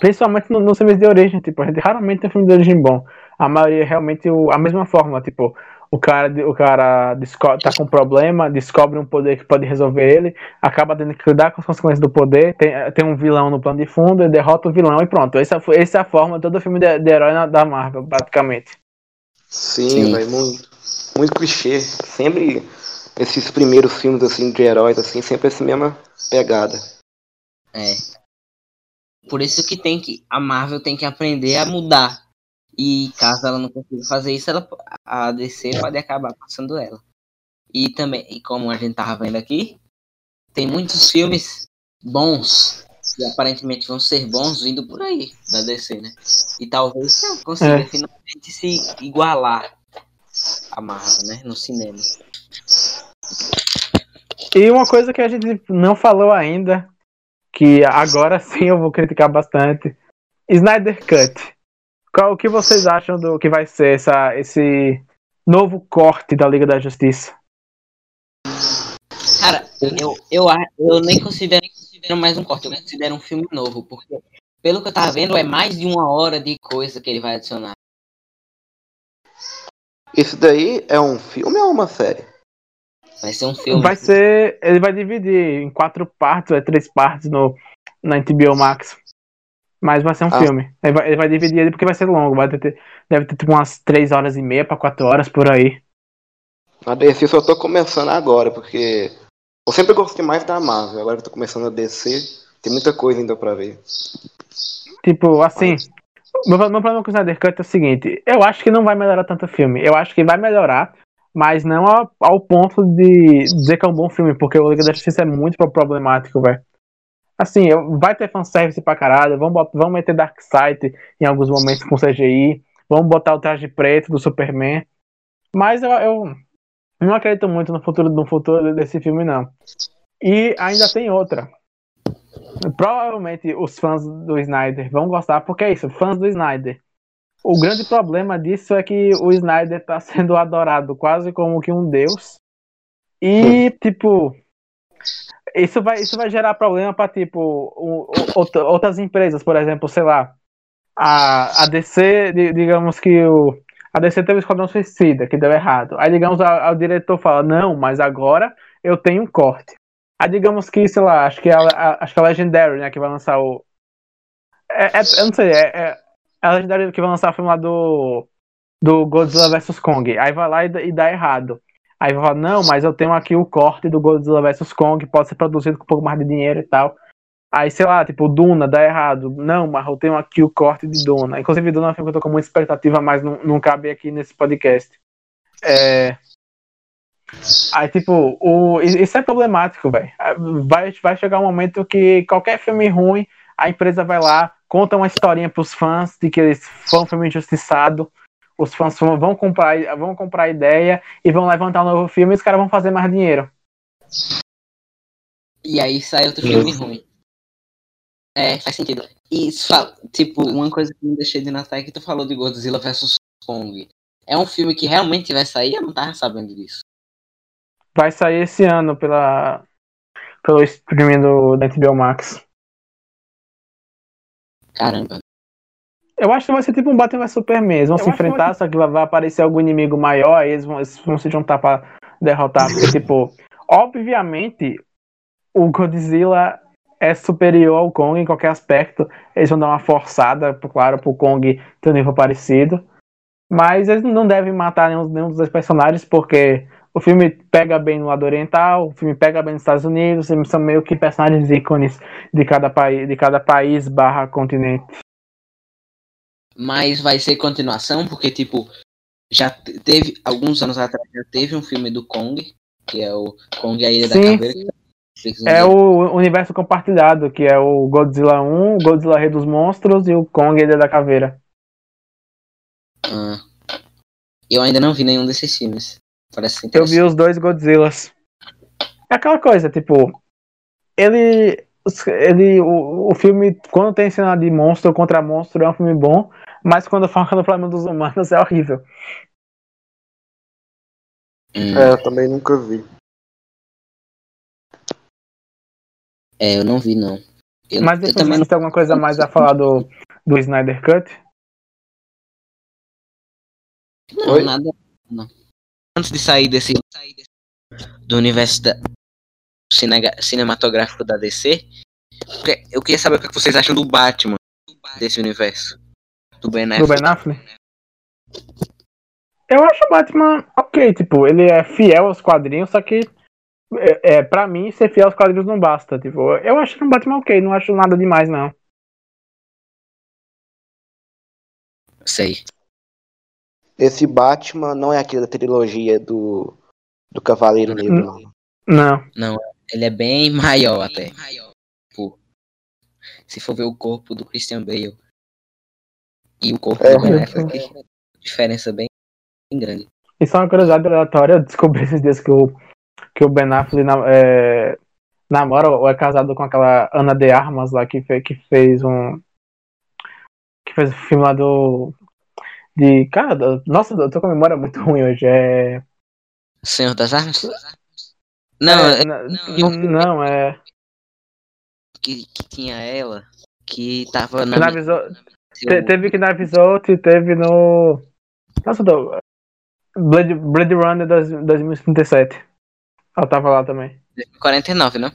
Principalmente nos no filmes de origem, tipo, a gente raramente tem filme de origem bom. A maioria é realmente o, a mesma fórmula, tipo, o cara, o cara tá com um problema, descobre um poder que pode resolver ele, acaba tendo que lidar com as consequências do poder, tem, tem um vilão no plano de fundo, ele derrota o vilão e pronto. Essa, essa é a forma de todo filme de, de herói na, da Marvel, praticamente. Sim, Sim. Véio, muito, muito clichê. Sempre esses primeiros filmes assim de heróis, assim, sempre essa mesma pegada. É. Por isso que tem que. A Marvel tem que aprender a mudar e caso ela não consiga fazer isso, ela, a DC pode acabar passando ela. E também, e como a gente tava vendo aqui, tem muitos filmes bons que aparentemente vão ser bons vindo por aí da DC, né? E talvez consiga é. finalmente se igualar a Marvel, né? No cinema. E uma coisa que a gente não falou ainda, que agora sim eu vou criticar bastante, Snyder Cut. Qual o que vocês acham do que vai ser essa, esse novo corte da Liga da Justiça? Cara, eu, eu, eu nem considero, considero mais um corte, eu considero um filme novo, porque pelo que eu tava vendo é mais de uma hora de coisa que ele vai adicionar. Isso daí é um filme ou uma série? Vai ser um filme. Vai ser. Ele vai dividir em quatro partes, ou é três partes no, na HBO Max. Mas vai ser um ah. filme. Ele vai, ele vai, dividir ele porque vai ser longo. Vai ter, deve ter tipo umas 3 horas e meia pra 4 horas por aí. A DC só tô começando agora, porque eu sempre gostei mais da Marvel. Agora que tô começando a DC, tem muita coisa ainda pra ver. Tipo, assim. Mas... Meu, meu problema com o Snyder Cut é o seguinte: eu acho que não vai melhorar tanto o filme. Eu acho que vai melhorar, mas não ao, ao ponto de dizer que é um bom filme, porque o Liga da Justiça é muito problemático, velho. Assim, vai ter fanservice pra caralho, vamos, vamos meter Darkseid em alguns momentos com CGI, vamos botar o traje preto do Superman. Mas eu, eu não acredito muito no futuro, no futuro desse filme, não. E ainda tem outra. Provavelmente os fãs do Snyder vão gostar, porque é isso, fãs do Snyder. O grande problema disso é que o Snyder está sendo [LAUGHS] adorado quase como que um deus. E, tipo, isso vai, isso vai gerar problema para tipo o, o, outras empresas, por exemplo, sei lá, a, a DC, digamos que o a DC teve o Esquadrão Suicida, que deu errado. Aí, digamos, o diretor fala, não, mas agora eu tenho um corte. Aí, digamos que, sei lá, acho que a, a acho que a Legendary, né, que vai lançar o... É, é, eu não sei, é, é a Legendary que vai lançar o filme lá do, do Godzilla vs Kong. Aí vai lá e, e dá errado. Aí vai falar, não, mas eu tenho aqui o corte do Godzilla vs Kong, pode ser produzido com um pouco mais de dinheiro e tal. Aí, sei lá, tipo, Duna dá errado. Não, mas eu tenho aqui o corte de Duna. Inclusive, Duna é um filme que eu tô com muita expectativa, mas não, não cabe aqui nesse podcast. É... Aí, tipo, o... isso é problemático, velho. Vai, vai chegar um momento que qualquer filme ruim, a empresa vai lá, conta uma historinha pros fãs de que eles foram um filme injustiçado os fãs vão comprar, vão comprar a ideia e vão levantar um novo filme e os caras vão fazer mais dinheiro. E aí sai outro filme ruim. É, faz sentido. E, tipo, uma coisa que me deixei de notar é que tu falou de Godzilla vs Kong. É um filme que realmente vai sair? Eu não tava sabendo disso. Vai sair esse ano pela, pelo streaming do, da HBO Max. Caramba. Eu acho que vai ser tipo um Batman vs Superman. Eles vão eu se enfrentar, que só que vai aparecer algum inimigo maior, aí eles vão, eles vão se juntar pra derrotar. Porque, [LAUGHS] tipo, obviamente, o Godzilla é superior ao Kong em qualquer aspecto. Eles vão dar uma forçada, claro, pro Kong ter um nível parecido. Mas eles não devem matar nenhum, nenhum dos dois personagens, porque o filme pega bem no lado oriental, o filme pega bem nos Estados Unidos, eles são meio que personagens ícones de cada país, de cada país barra continente. Mas vai ser continuação, porque tipo, já teve, alguns anos atrás, já teve um filme do Kong, que é o Kong a Ilha sim, da Caveira. É o universo compartilhado, que é o Godzilla 1, o Godzilla Rei dos Monstros e o Kong a Ilha da Caveira. Ah. Eu ainda não vi nenhum desses filmes. Parece Eu vi os dois Godzillas. É aquela coisa, tipo, ele. Ele o, o filme, quando tem cena de monstro contra monstro, é um filme bom, mas quando fala do problema dos humanos é horrível. Hum. É, eu também nunca vi. É, eu não vi não. Eu, mas depois também... tem alguma coisa mais a falar do, do Snyder Cut? Não, Oi? nada. Não antes de sair desse do universo da, cinematográfico da DC, eu queria saber o que vocês acham do Batman desse universo. Do Ben Affleck. Do Ben Affleck? Eu acho o Batman ok, tipo, ele é fiel aos quadrinhos, só que é, é, pra mim, ser fiel aos quadrinhos não basta. Tipo, eu acho o Batman ok, não acho nada demais, não. Sei. Esse Batman não é aquele da trilogia do, do Cavaleiro Negro, não. Não. Não, ele é bem maior até. Pô, se for ver o corpo do Christian Bale e o corpo é, do Ben Affleck, diferença bem, bem grande. E só uma curiosidade aleatória, eu descobri esses dias que o, que o Ben Affleck é, namora ou é casado com aquela Ana de Armas lá que fez, que fez um. Que fez o filme lá do de. Cara, nossa, eu tô com a memória muito ruim hoje. É. Senhor das Armas? Não, é, é não, não, é. Que, que tinha ela, que tava na. Te, teve que na Visote, teve no. Nossa, do... Blade, Blade Runner 2037. Ela tava lá também. 49, não?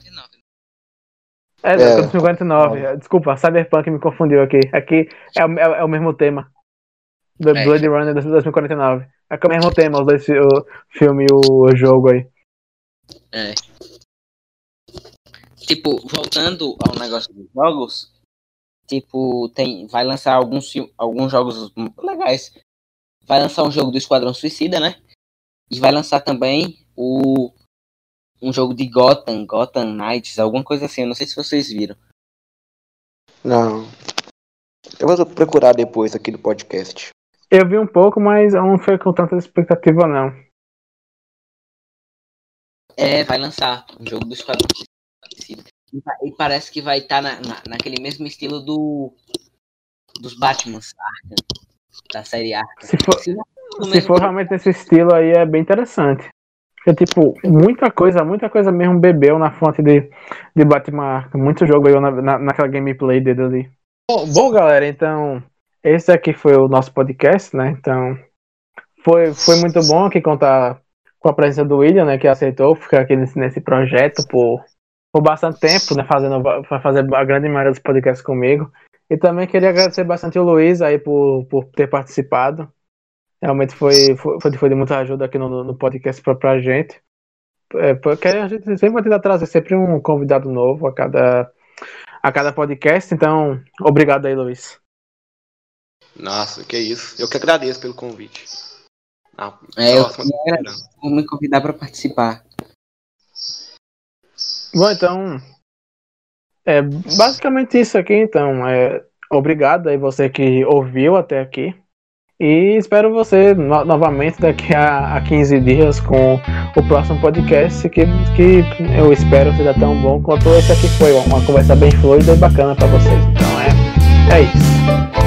É, é 2049. Desculpa, Cyberpunk me confundiu aqui. Aqui é, é, é o mesmo tema. The é. Blade Runner 2049. É o mesmo tema, os dois, o filme e o jogo aí. É. Tipo, voltando ao negócio dos jogos, tipo, tem, vai lançar alguns, alguns jogos legais. Vai lançar um jogo do Esquadrão Suicida, né? E vai lançar também o um jogo de Gotham, Gotham Knights, alguma coisa assim. Eu não sei se vocês viram. Não. Eu vou procurar depois aqui do podcast. Eu vi um pouco, mas não foi com tanta expectativa, não. É, vai lançar um jogo do Esquadrão E parece que vai estar tá na, na, naquele mesmo estilo do dos Batman da série Arkham. Se for, se for realmente esse estilo aí, é bem interessante. Porque, tipo, muita coisa, muita coisa mesmo bebeu na fonte de, de Batman Arkham. Muito jogo bebeu na, na, naquela gameplay dele ali. Bom, bom, galera, então esse aqui foi o nosso podcast, né? Então, foi, foi muito bom aqui contar com a presença do William, né? Que aceitou ficar aqui nesse, nesse projeto por, por bastante tempo, né? Fazendo, fazer a grande maioria dos podcasts comigo. E também queria agradecer bastante o Luiz aí por, por ter participado. Realmente foi, foi, foi de muita ajuda aqui no, no podcast pra, pra gente. É, porque a gente sempre vai tentar trazer sempre um convidado novo a cada, a cada podcast. Então, obrigado aí, Luiz. Nossa, que isso. Eu que agradeço pelo convite. Ah, é, eu vou me convidar para participar. Bom, então. É basicamente isso aqui, então. É, obrigado aí você que ouviu até aqui. E espero você no novamente daqui a, a 15 dias com o próximo podcast que, que eu espero seja tão bom quanto esse aqui foi. Uma conversa bem fluida e bacana para vocês. Então é, é isso.